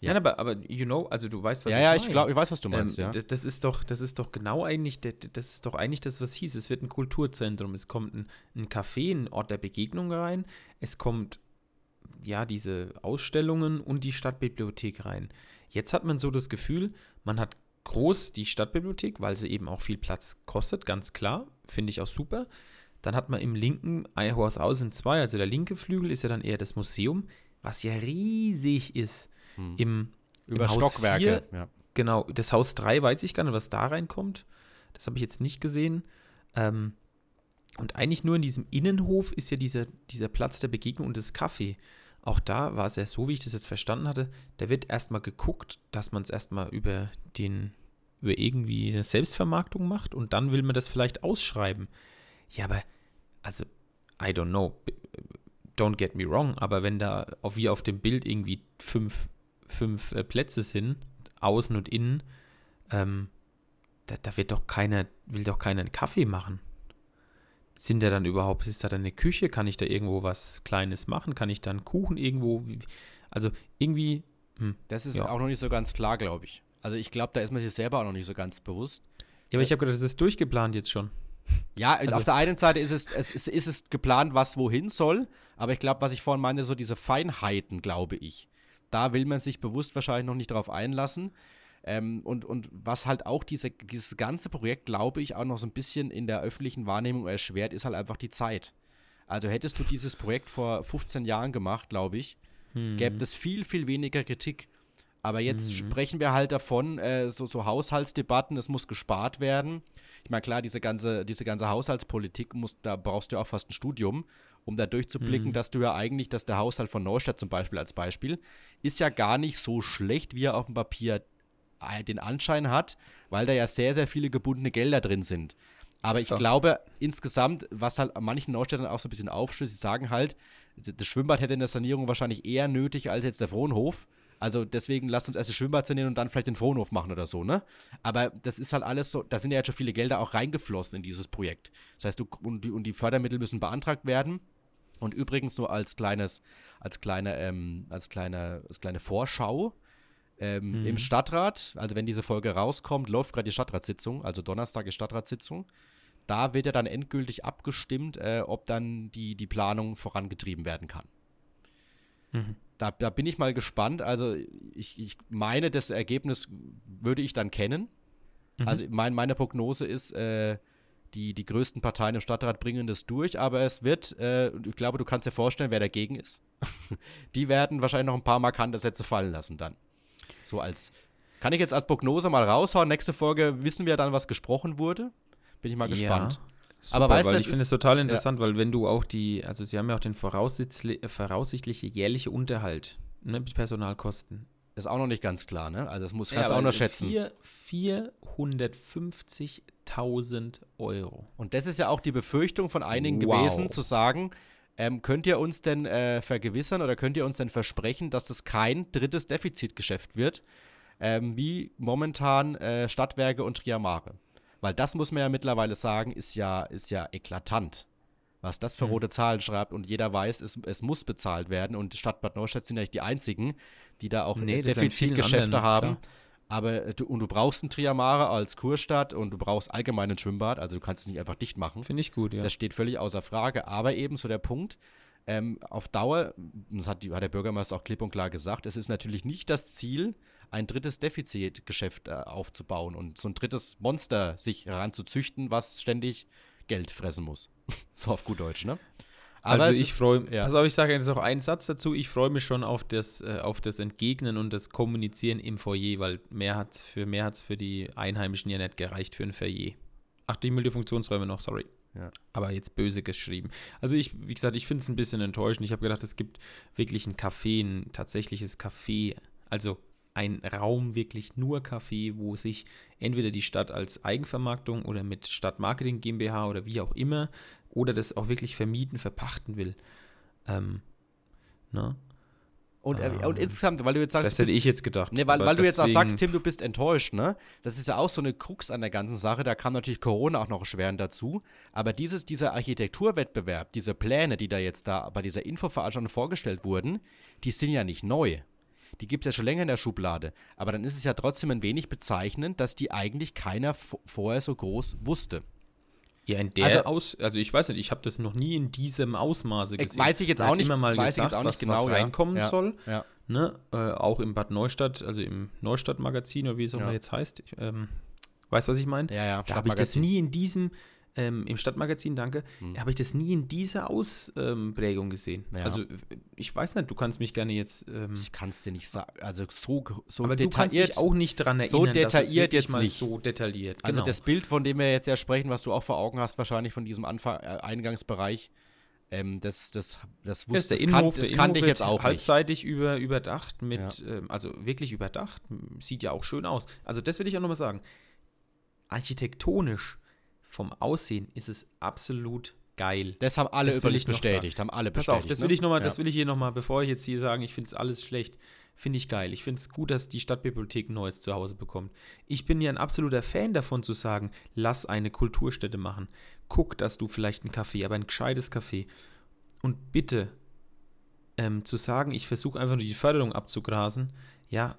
Ja. Nein, aber, aber, you know, also du weißt, was ja, ich ja, meine. ich glaube, ich weiß, was du meinst, ähm, ja. Das ist doch, das ist doch genau eigentlich, das ist doch eigentlich das, was hieß. Es wird ein Kulturzentrum. Es kommt ein, ein Café, ein Ort der Begegnung rein. Es kommt ja diese Ausstellungen und die Stadtbibliothek rein. Jetzt hat man so das Gefühl, man hat groß die Stadtbibliothek, weil sie eben auch viel Platz kostet, ganz klar. Finde ich auch super. Dann hat man im linken Eihorst Außen 2, also der linke Flügel, ist ja dann eher das Museum, was ja riesig ist. Hm. Im, Über im Haus Stockwerke. 4 ja. Genau, das Haus 3 weiß ich gar nicht, was da reinkommt. Das habe ich jetzt nicht gesehen. Ähm, und eigentlich nur in diesem Innenhof ist ja dieser, dieser Platz der Begegnung und das Café. Auch da war es ja so, wie ich das jetzt verstanden hatte, da wird erstmal geguckt, dass man es erstmal über den, über irgendwie eine Selbstvermarktung macht und dann will man das vielleicht ausschreiben. Ja, aber, also, I don't know. B- Don't get me wrong, aber wenn da wie auf dem Bild irgendwie fünf, fünf äh, Plätze sind, außen und innen, ähm, da, da wird doch keiner, will doch keiner einen Kaffee machen. Sind da dann überhaupt, ist da dann eine Küche? Kann ich da irgendwo was Kleines machen? Kann ich da einen Kuchen irgendwo? Also irgendwie. Hm, das ist ja. auch noch nicht so ganz klar, glaube ich. Also ich glaube, da ist man sich selber auch noch nicht so ganz bewusst. Ja, aber ich habe gedacht, das ist durchgeplant jetzt schon. [laughs] Ja, also, auf der einen Seite ist es, es ist, ist es geplant, was wohin soll, aber ich glaube, was ich vorhin meinte, so diese Feinheiten, glaube ich. Da will man sich bewusst wahrscheinlich noch nicht drauf einlassen. Ähm, und, und was halt auch diese, dieses ganze Projekt, glaube ich, auch noch so ein bisschen in der öffentlichen Wahrnehmung erschwert, ist halt einfach die Zeit. Also hättest du dieses Projekt vor 15 Jahren gemacht, glaube ich, hm. gäbe es viel, viel weniger Kritik. Aber jetzt mhm. sprechen wir halt davon, äh, so, so Haushaltsdebatten, es muss gespart werden. Ich meine, klar, diese ganze, diese ganze Haushaltspolitik, muss, da brauchst du ja auch fast ein Studium, um da durchzublicken, mhm. dass du ja eigentlich, dass der Haushalt von Neustadt zum Beispiel als Beispiel, ist ja gar nicht so schlecht, wie er auf dem Papier äh, den Anschein hat, weil da ja sehr, sehr viele gebundene Gelder drin sind. Aber ich ja. glaube, insgesamt, was halt an manchen Neustädtern auch so ein bisschen aufstößt, sie sagen halt, das Schwimmbad hätte in der Sanierung wahrscheinlich eher nötig als jetzt der Frohnhof. Also deswegen lasst uns erst das Schwimmbad sanieren und dann vielleicht den Frohnhof machen oder so, ne? Aber das ist halt alles so, da sind ja jetzt schon viele Gelder auch reingeflossen in dieses Projekt. Das heißt, du, und, die, und die Fördermittel müssen beantragt werden. Und übrigens nur als kleines, als kleine, ähm, als kleine, als kleine Vorschau. Ähm, mhm. Im Stadtrat, also wenn diese Folge rauskommt, läuft gerade die Stadtratssitzung, also Donnerstag ist Stadtratssitzung. Da wird ja dann endgültig abgestimmt, äh, ob dann die, die Planung vorangetrieben werden kann. Mhm da, da bin ich mal gespannt. Also ich, ich meine, das Ergebnis würde ich dann kennen. Mhm. Also mein, meine Prognose ist, äh, die, die größten Parteien im Stadtrat bringen das durch, aber es wird, äh, ich glaube, du kannst dir vorstellen, wer dagegen ist. [laughs] die werden wahrscheinlich noch ein paar markante Sätze fallen lassen dann. So als, kann ich jetzt als Prognose mal raushauen. Nächste Folge wissen wir dann, was gesprochen wurde. Bin ich mal gespannt. Ja. Super, aber weißt du, ich finde es total interessant, ja. weil wenn du auch die, also sie haben ja auch den voraussichtliche jährliche Unterhalt, ne, Personalkosten. Das ist auch noch nicht ganz klar, ne? Also das muss kannst ja, auch noch schätzen. 450.000 Euro. Und das ist ja auch die Befürchtung von einigen wow. gewesen, zu sagen, ähm, könnt ihr uns denn äh, vergewissern oder könnt ihr uns denn versprechen, dass das kein drittes Defizitgeschäft wird, ähm, wie momentan äh, Stadtwerke und Triamare? Weil das muss man ja mittlerweile sagen, ist ja, ist ja eklatant. Was das für mhm. rote Zahlen schreibt und jeder weiß, es, es muss bezahlt werden. Und Stadt Bad Neustadt sind ja nicht die einzigen, die da auch nee, Defizitgeschäfte haben. Klar. Aber du, und du brauchst ein Triamare als Kurstadt und du brauchst allgemein ein Schwimmbad, also du kannst es nicht einfach dicht machen. Finde ich gut, ja. Das steht völlig außer Frage. Aber eben so der Punkt, ähm, auf Dauer, das hat, die, hat der Bürgermeister auch klipp und klar gesagt, es ist natürlich nicht das Ziel, ein drittes Defizitgeschäft äh, aufzubauen und so ein drittes Monster sich heranzuzüchten, was ständig Geld fressen muss. [laughs] so auf gut Deutsch, ne? Aber also ich freue mich, ja. also ich sage jetzt noch einen Satz dazu, ich freue mich schon auf das, äh, auf das Entgegnen und das Kommunizieren im Foyer, weil mehr hat's für mehr hat es für die Einheimischen ja nicht gereicht für ein Foyer. Ach, die Multifunktionsräume noch, sorry. Ja. Aber jetzt böse geschrieben. Also ich, wie gesagt, ich finde es ein bisschen enttäuschend. Ich habe gedacht, es gibt wirklich ein Café, ein tatsächliches Café. Also ein Raum wirklich nur Kaffee, wo sich entweder die Stadt als Eigenvermarktung oder mit Stadtmarketing GmbH oder wie auch immer oder das auch wirklich vermieten, verpachten will. Ähm, ne? Und, äh, und ähm, insgesamt, weil du jetzt sagst. Das hätte ich jetzt gedacht. Ne, weil, weil du jetzt auch sagst, Tim, du bist enttäuscht, ne? Das ist ja auch so eine Krux an der ganzen Sache. Da kam natürlich Corona auch noch erschwerend dazu. Aber dieses, dieser Architekturwettbewerb, diese Pläne, die da jetzt da bei dieser Infoveranstaltung vorgestellt wurden, die sind ja nicht neu die gibt es ja schon länger in der Schublade. Aber dann ist es ja trotzdem ein wenig bezeichnend, dass die eigentlich keiner vorher so groß wusste. Ja, in der also, Aus, also ich weiß nicht, ich habe das noch nie in diesem Ausmaße gesehen. Weiß ich jetzt auch nicht, immer mal weiß gesagt, ich jetzt auch nicht was, genau, was reinkommen ja. soll. Ja. Ne? Äh, auch im Bad Neustadt, also im Neustadt-Magazin oder wie es auch ja. jetzt heißt. Ich, ähm, weißt du, was ich meine? Ja, ja. Da habe ich das nie in diesem ähm, im Stadtmagazin, danke, hm. habe ich das nie in dieser Ausprägung gesehen. Ja. Also ich weiß nicht, du kannst mich gerne jetzt. Ähm, ich kann es dir nicht sagen. Also so, so aber detailliert. Du kannst dich auch nicht daran erinnern, so detailliert jetzt nicht. So detailliert. Also genau. Also das Bild, von dem wir jetzt ja sprechen, was du auch vor Augen hast, wahrscheinlich von diesem Anfang, äh, Eingangsbereich. Ähm, das, das, das, wusste, das, Innenhof, kan das kannte ich jetzt auch halbseitig nicht. Über, überdacht, mit, ja. ähm, also wirklich überdacht, sieht ja auch schön aus. Also das will ich auch nochmal sagen. Architektonisch vom Aussehen ist es absolut geil. Das haben alle das übrigens bestätigt, haben alle bestätigt. Pass auf, das ne? will ich noch mal, ja. das will ich hier nochmal, bevor ich jetzt hier sage, ich finde es alles schlecht. finde ich geil. Ich finde es gut, dass die Stadtbibliothek ein neues Zuhause bekommt. Ich bin ja ein absoluter Fan davon zu sagen, lass eine Kulturstätte machen. Guck, dass du vielleicht ein Café, aber ein gescheites Café. Und bitte, ähm, zu sagen, ich versuche einfach nur die Förderung abzugrasen, ja,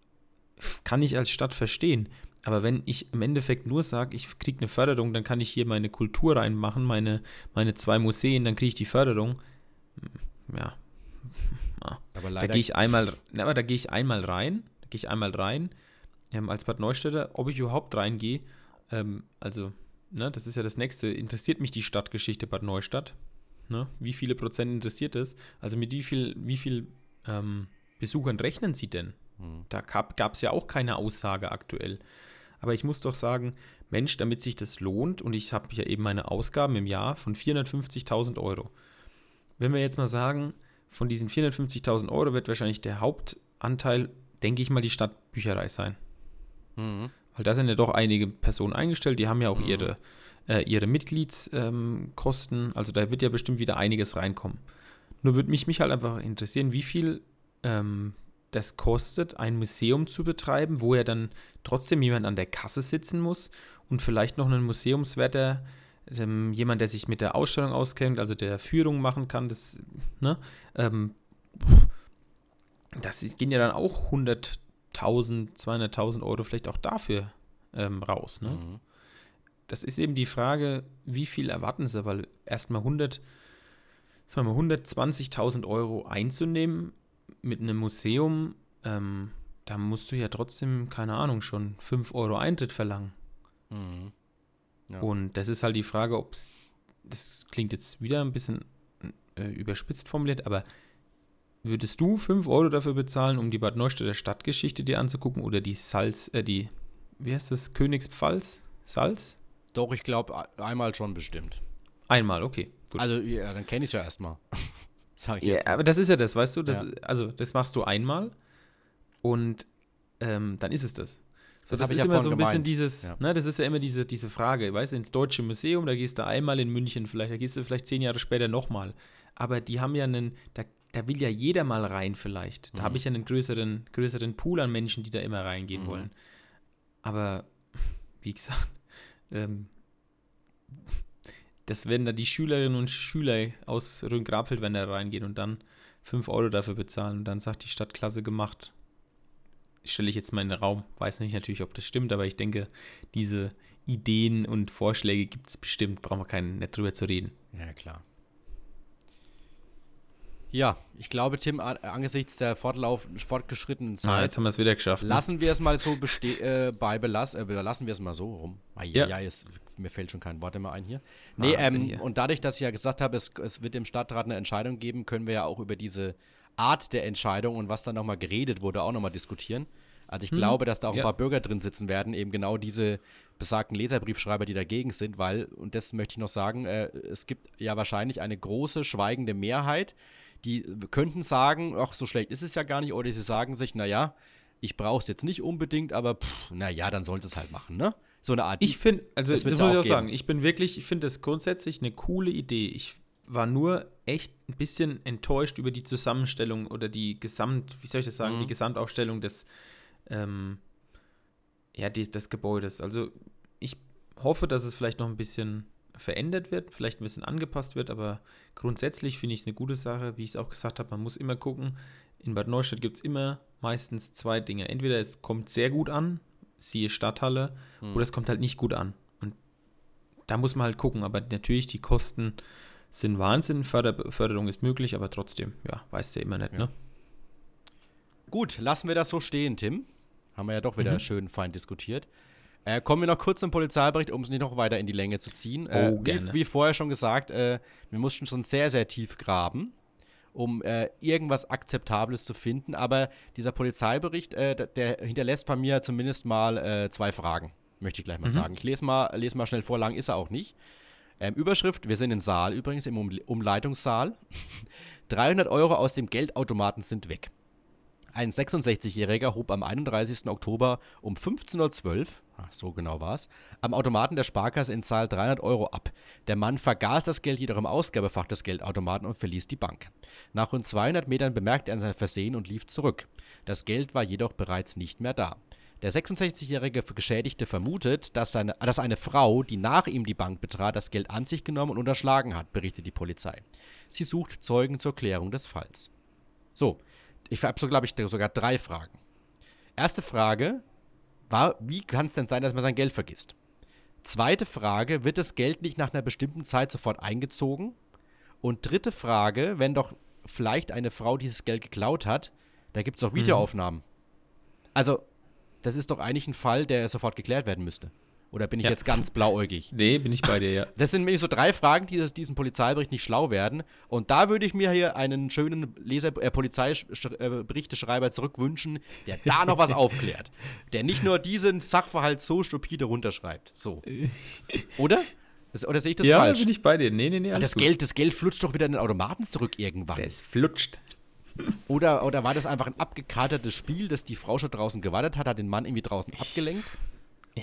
[laughs] kann ich als Stadt verstehen. Aber wenn ich im Endeffekt nur sage, ich kriege eine Förderung, dann kann ich hier meine Kultur reinmachen, meine, meine zwei Museen, dann kriege ich die Förderung. Hm, ja, [laughs] aber leider da gehe ich einmal, aber da gehe ich einmal rein, da gehe ich einmal rein, ähm, als Bad Neustädter, ob ich überhaupt reingehe, ähm, also, ne, das ist ja das nächste, interessiert mich die Stadtgeschichte Bad Neustadt, ne, wie viele Prozent interessiert es, also mit wie viel, wie viel ähm, Besuchern rechnen Sie denn? Hm. Da gab es ja auch keine Aussage aktuell. Aber ich muss doch sagen, Mensch, damit sich das lohnt, und ich habe ja eben meine Ausgaben im Jahr von 450.000 Euro. Wenn wir jetzt mal sagen, von diesen 450.000 Euro wird wahrscheinlich der Hauptanteil, denke ich mal, die Stadtbücherei sein. Mhm. Weil da sind ja doch einige Personen eingestellt, die haben ja auch mhm. ihre, äh, ihre Mitgliedskosten, ähm, also da wird ja bestimmt wieder einiges reinkommen. Nur würde mich, mich halt einfach interessieren, wie viel ähm, das kostet, ein Museum zu betreiben, wo ja dann trotzdem jemand an der Kasse sitzen muss und vielleicht noch einen Museumswärter ähm, jemand, der sich mit der Ausstellung auskennt, also der Führung machen kann, das, ne, ähm, das gehen ja dann auch 100.000, 200.000 Euro vielleicht auch dafür ähm, raus, ne? Mhm. Das ist eben die Frage, wie viel erwarten sie, weil erstmal 100, 120.000 Euro einzunehmen mit einem Museum, ähm, da musst du ja trotzdem, keine Ahnung, schon 5 Euro Eintritt verlangen. Mhm. Ja. Und das ist halt die Frage, ob es, das klingt jetzt wieder ein bisschen äh, überspitzt formuliert, aber würdest du 5 Euro dafür bezahlen, um die Bad Neustädter Stadtgeschichte dir anzugucken oder die Salz, äh, die, wie heißt das, Königspfalz? Salz? Doch, ich glaube, einmal schon bestimmt. Einmal, okay. Gut. Also, ja, dann kenne ich es ja erstmal. [laughs] Sag ich ja, jetzt. aber das ist ja das, weißt du? Das, ja. Also, das machst du einmal und ähm, dann ist es das. So, das, das ist ja immer so ein gemeint. bisschen dieses, ja. ne, das ist ja immer diese, diese Frage, weißt du, ins Deutsche Museum, da gehst du einmal in München vielleicht, da gehst du vielleicht zehn Jahre später nochmal. Aber die haben ja einen, da, da will ja jeder mal rein vielleicht. Da mhm. habe ich ja einen größeren, größeren Pool an Menschen, die da immer reingehen mhm. wollen. Aber, wie gesagt, ähm, das werden da die Schülerinnen und Schüler aus Rhön-Grabfeld, wenn da reingehen und dann 5 Euro dafür bezahlen. Und dann sagt die Stadtklasse gemacht, stelle ich jetzt mal in den Raum. Weiß nicht natürlich, ob das stimmt, aber ich denke, diese Ideen und Vorschläge gibt es bestimmt. Brauchen wir keinen nicht drüber zu reden. Ja, klar. Ja, ich glaube, Tim, angesichts der Fortlauf, fortgeschrittenen Zeit. Ah, jetzt haben wir es wieder geschafft. Ne? Lassen wir es mal so äh, bei belass, äh, lassen wir es mal so rum. Ah, ja, ja. Ist, mir fällt schon kein Wort mehr ein hier. Nee, ähm, hier. und dadurch, dass ich ja gesagt habe, es, es wird dem Stadtrat eine Entscheidung geben, können wir ja auch über diese Art der Entscheidung und was dann nochmal geredet wurde, auch nochmal diskutieren. Also ich hm. glaube, dass da auch ja. ein paar Bürger drin sitzen werden, eben genau diese besagten Leserbriefschreiber, die dagegen sind, weil, und das möchte ich noch sagen, äh, es gibt ja wahrscheinlich eine große schweigende Mehrheit, die könnten sagen, ach, so schlecht ist es ja gar nicht, oder sie sagen sich, naja, ich brauche es jetzt nicht unbedingt, aber naja, dann sollte es halt machen, ne? So eine Art. Ich finde, also das, das muss ich auch geben. sagen, ich bin wirklich, ich finde das grundsätzlich eine coole Idee. Ich war nur echt ein bisschen enttäuscht über die Zusammenstellung oder die Gesamt, wie soll ich das sagen, mhm. die Gesamtaufstellung des, ähm, ja, die, des Gebäudes. Also ich hoffe, dass es vielleicht noch ein bisschen verändert wird, vielleicht ein bisschen angepasst wird, aber grundsätzlich finde ich es eine gute Sache. Wie ich es auch gesagt habe, man muss immer gucken. In Bad Neustadt gibt es immer meistens zwei Dinge. Entweder es kommt sehr gut an, siehe Stadthalle, mhm. oder es kommt halt nicht gut an. Und da muss man halt gucken, aber natürlich die Kosten sind Wahnsinn. Förder Förderung ist möglich, aber trotzdem, ja, weißt du ja immer nicht, ja. ne? Gut, lassen wir das so stehen, Tim. Haben wir ja doch wieder mhm. schön fein diskutiert. Äh, kommen wir noch kurz zum Polizeibericht, um es nicht noch weiter in die Länge zu ziehen. Äh, oh, wie, wie, vorher schon gesagt, äh, wir mussten schon sehr, sehr tief graben, um äh, irgendwas Akzeptables zu finden. Aber dieser Polizeibericht, äh, der hinterlässt bei mir zumindest mal äh, zwei Fragen, möchte ich gleich mal mhm. sagen. Ich lese mal, lese mal schnell vor, lang ist er auch nicht. Ähm, Überschrift, wir sind im Saal übrigens, im um Umleitungssaal. [laughs] 300 Euro aus dem Geldautomaten sind weg. Ein 66-Jähriger hob am 31. Oktober um 15.12 Uhr, so genau war es, am Automaten der Sparkasse in Zahl 300 Euro ab. Der Mann vergaß das Geld jedoch im Ausgabefach des Geldautomaten und verließ die Bank. Nach rund 200 Metern bemerkte er sein Versehen und lief zurück. Das Geld war jedoch bereits nicht mehr da. Der 66-jährige Geschädigte vermutet, dass, seine, dass eine Frau, die nach ihm die Bank betrat, das Geld an sich genommen und unterschlagen hat, berichtet die Polizei. Sie sucht Zeugen zur Klärung des Falls. So, ich habe so, glaube ich, sogar drei Fragen. Erste Frage war, wie kann es denn sein, dass man sein Geld vergisst? Zweite Frage, wird das Geld nicht nach einer bestimmten Zeit sofort eingezogen? Und dritte Frage, wenn doch vielleicht eine Frau dieses Geld geklaut hat, da gibt es auch mhm. Videoaufnahmen. Mhm. Also, das ist doch eigentlich ein Fall, der sofort geklärt werden müsste. Oder bin ich ja. jetzt ganz blauäugig? Nee, bin ich bei dir, ja. [laughs] Das sind nämlich so drei Fragen, die aus diesem Polizeibericht nicht schlau werden. Und da würde ich mir hier einen schönen Leser äh, Polizeiberichteschreiber zurückwünschen, der da noch was [laughs] aufklärt. Der nicht nur diesen Sachverhalt so stupide runterschreibt. So. [laughs] Oder? Das, oder sehe ich das ja, falsch? Ja, bin ich bei dir. Nee, nee, nee. Das Geld, das Geld flutscht doch wieder in den Automaten zurück irgendwann. Das flutscht. Oder, oder war das einfach ein abgekatertes Spiel, das die Frau schon draußen gewartet hat, hat den Mann irgendwie draußen abgelenkt?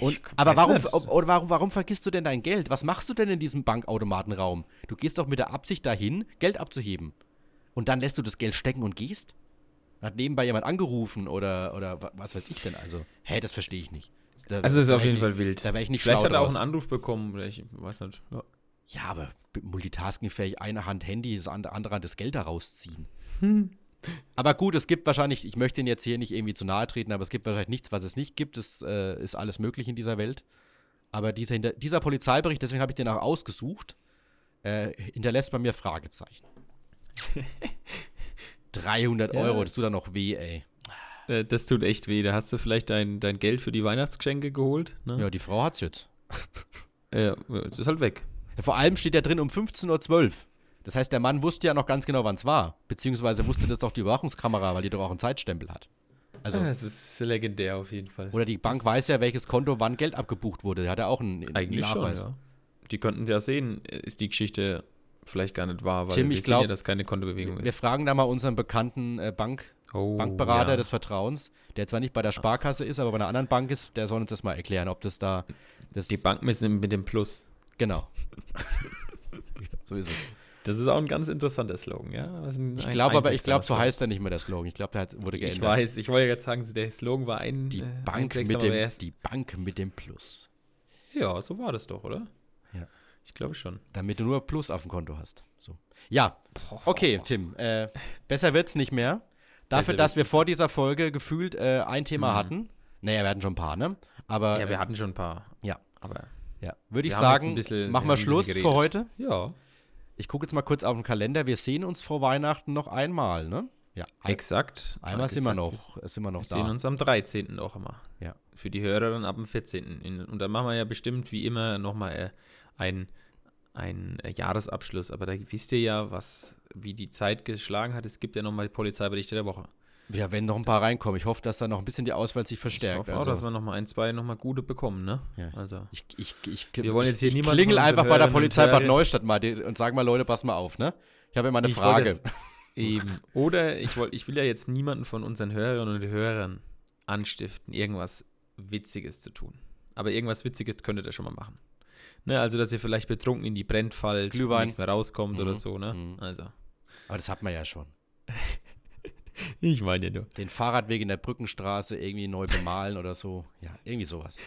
Und, aber warum, oder warum, warum vergisst du denn dein Geld? Was machst du denn in diesem Bankautomatenraum? Du gehst doch mit der Absicht dahin, Geld abzuheben. Und dann lässt du das Geld stecken und gehst? Hat nebenbei jemand angerufen oder, oder was weiß ich denn? Also, hä, das verstehe ich nicht. Da, also, das ist auf jeden Fall wild. Da wäre ich nicht Vielleicht hat er auch einen Anruf bekommen, oder ich weiß nicht. Ja, ja aber multitaskingfähig, eine Hand Handy, das andere Hand das Geld da rausziehen. Hm. Aber gut, es gibt wahrscheinlich, ich möchte Ihnen jetzt hier nicht irgendwie zu nahe treten, aber es gibt wahrscheinlich nichts, was es nicht gibt. Es äh, ist alles möglich in dieser Welt. Aber dieser, dieser Polizeibericht, deswegen habe ich den auch ausgesucht, äh, hinterlässt bei mir Fragezeichen. [laughs] 300 ja. Euro, das tut dann noch weh, ey. Äh, das tut echt weh. Da hast du vielleicht dein, dein Geld für die Weihnachtsgeschenke geholt. Ne? Ja, die Frau hat's jetzt. ja, es ist halt weg. Ja, vor allem steht da drin um 15.12 Uhr. Das heißt, der Mann wusste ja noch ganz genau, wann es war. Beziehungsweise wusste das doch die Überwachungskamera, weil die doch auch einen Zeitstempel hat. Also, das ist legendär auf jeden Fall. Oder die Bank das weiß ja, welches Konto wann Geld abgebucht wurde. Der hat ja auch einen, Eigentlich Nachweis. Schon, ja. Die könnten ja sehen, ist die Geschichte vielleicht gar nicht wahr, weil Tim, wir ich glaub, ja, dass keine Kontobewegung ist. Wir fragen da mal unseren bekannten äh, Bank, oh, Bankberater ja. des Vertrauens, der zwar nicht bei der Sparkasse ist, aber bei einer anderen Bank ist, der soll uns das mal erklären, ob das da. Das die Bank mit dem Plus. Genau. [laughs] so ist es. Das ist auch ein ganz interessanter Slogan, ja. ich glaube aber, ich glaube, so heißt er nicht mehr der Slogan. Ich glaube, der hat, wurde geändert. Ich weiß, ich wollte jetzt sagen, der Slogan war ein. Die, äh, Bank, ein mit dem, die Bank mit dem Plus. Ja, so war das doch, oder? Ja. Ich glaube schon. Damit du nur Plus auf dem Konto hast. So. Ja, okay, Tim. Äh, besser wird's nicht mehr. Dafür, dass wir vor dieser Folge gefühlt äh, ein Thema mhm. hatten. Naja, wir hatten schon ein paar, ne? Aber, ja, wir hatten schon ein paar. Ja. Aber. Ja. Würde ich sagen, machen wir Schluss für heute. Ja. Ich gucke jetzt mal kurz auf den Kalender. Wir sehen uns vor Weihnachten noch einmal, ne? Ja. Exakt. Einmal sind wir noch, sind wir noch wir da. Wir sehen uns am 13. noch einmal. Ja. Für die Hörer ab dem 14. Und dann machen wir ja bestimmt wie immer nochmal äh, ein, ein äh, Jahresabschluss. Aber da wisst ihr ja, was, wie die Zeit geschlagen hat. Es gibt ja nochmal die Polizeiberichte der Woche. Ja, wenn noch ein paar reinkommen. Ich hoffe, dass da noch ein bisschen die Auswahl sich verstärkt. Ich hoffe auch, also. dass wir noch mal ein, zwei noch mal gute bekommen, ne? Ja. Also. Ich, ich, ich, wir wollen jetzt hier niemanden. Klingel einfach bei der Polizei Bad Neustadt mal und sag mal, Leute, pass mal auf, ne? Ich habe immer eine ich Frage. Eben. Oder ich, wollt, ich will ja jetzt niemanden von unseren Hörerinnen und Hörern anstiften, irgendwas Witziges zu tun. Aber irgendwas Witziges könntet ihr schon mal machen. Ne, also, dass ihr vielleicht betrunken in die Brennt fallt, nichts mehr rauskommt mhm. oder so, ne? Mhm. Also. Aber das hat man ja schon. [laughs] [laughs] Ich meine ja nur. Den Fahrradweg in der Brückenstraße irgendwie neu bemalen oder so. Ja, irgendwie sowas.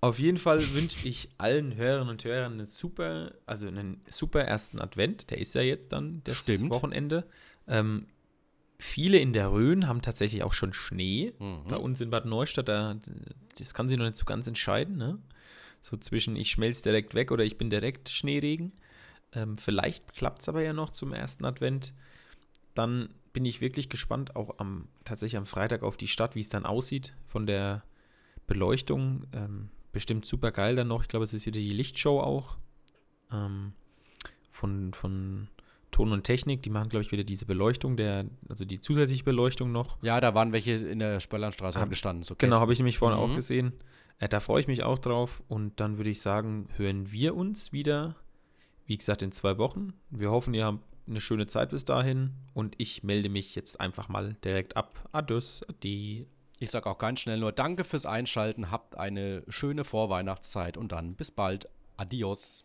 Auf jeden Fall wünsche ich allen Hörerinnen und Hörern einen super, also einen super ersten Advent. Der ist ja jetzt dann das Stimmt. Wochenende. Ähm, viele in der Rhön haben tatsächlich auch schon Schnee. Mhm. Bei uns in Bad Neustadt, da, das kann sich noch nicht so ganz entscheiden. Ne? So zwischen ich schmelze direkt weg oder ich bin direkt Schneeregen. Ähm, vielleicht klappt es aber ja noch zum ersten Advent. Dann bin ich wirklich gespannt, auch am tatsächlich am Freitag auf die Stadt, wie es dann aussieht von der Beleuchtung. Ähm, bestimmt super geil dann noch. Ich glaube, es ist wieder die Lichtshow auch. Ähm, von, von Ton und Technik, die machen, glaube ich, wieder diese Beleuchtung, der, also die zusätzliche Beleuchtung noch. Ja, da waren welche in der Spöllernstraße hab, gestanden. So genau, habe ich nämlich vorhin mhm. auch gesehen. Äh, da freue ich mich auch drauf. Und dann würde ich sagen, hören wir uns wieder, wie gesagt, in zwei Wochen. Wir hoffen, ihr habt eine schöne Zeit bis dahin und ich melde mich jetzt einfach mal direkt ab. Adus, adi. Ich sage auch ganz schnell nur Danke fürs Einschalten, habt eine schöne Vorweihnachtszeit und dann bis bald. Adios.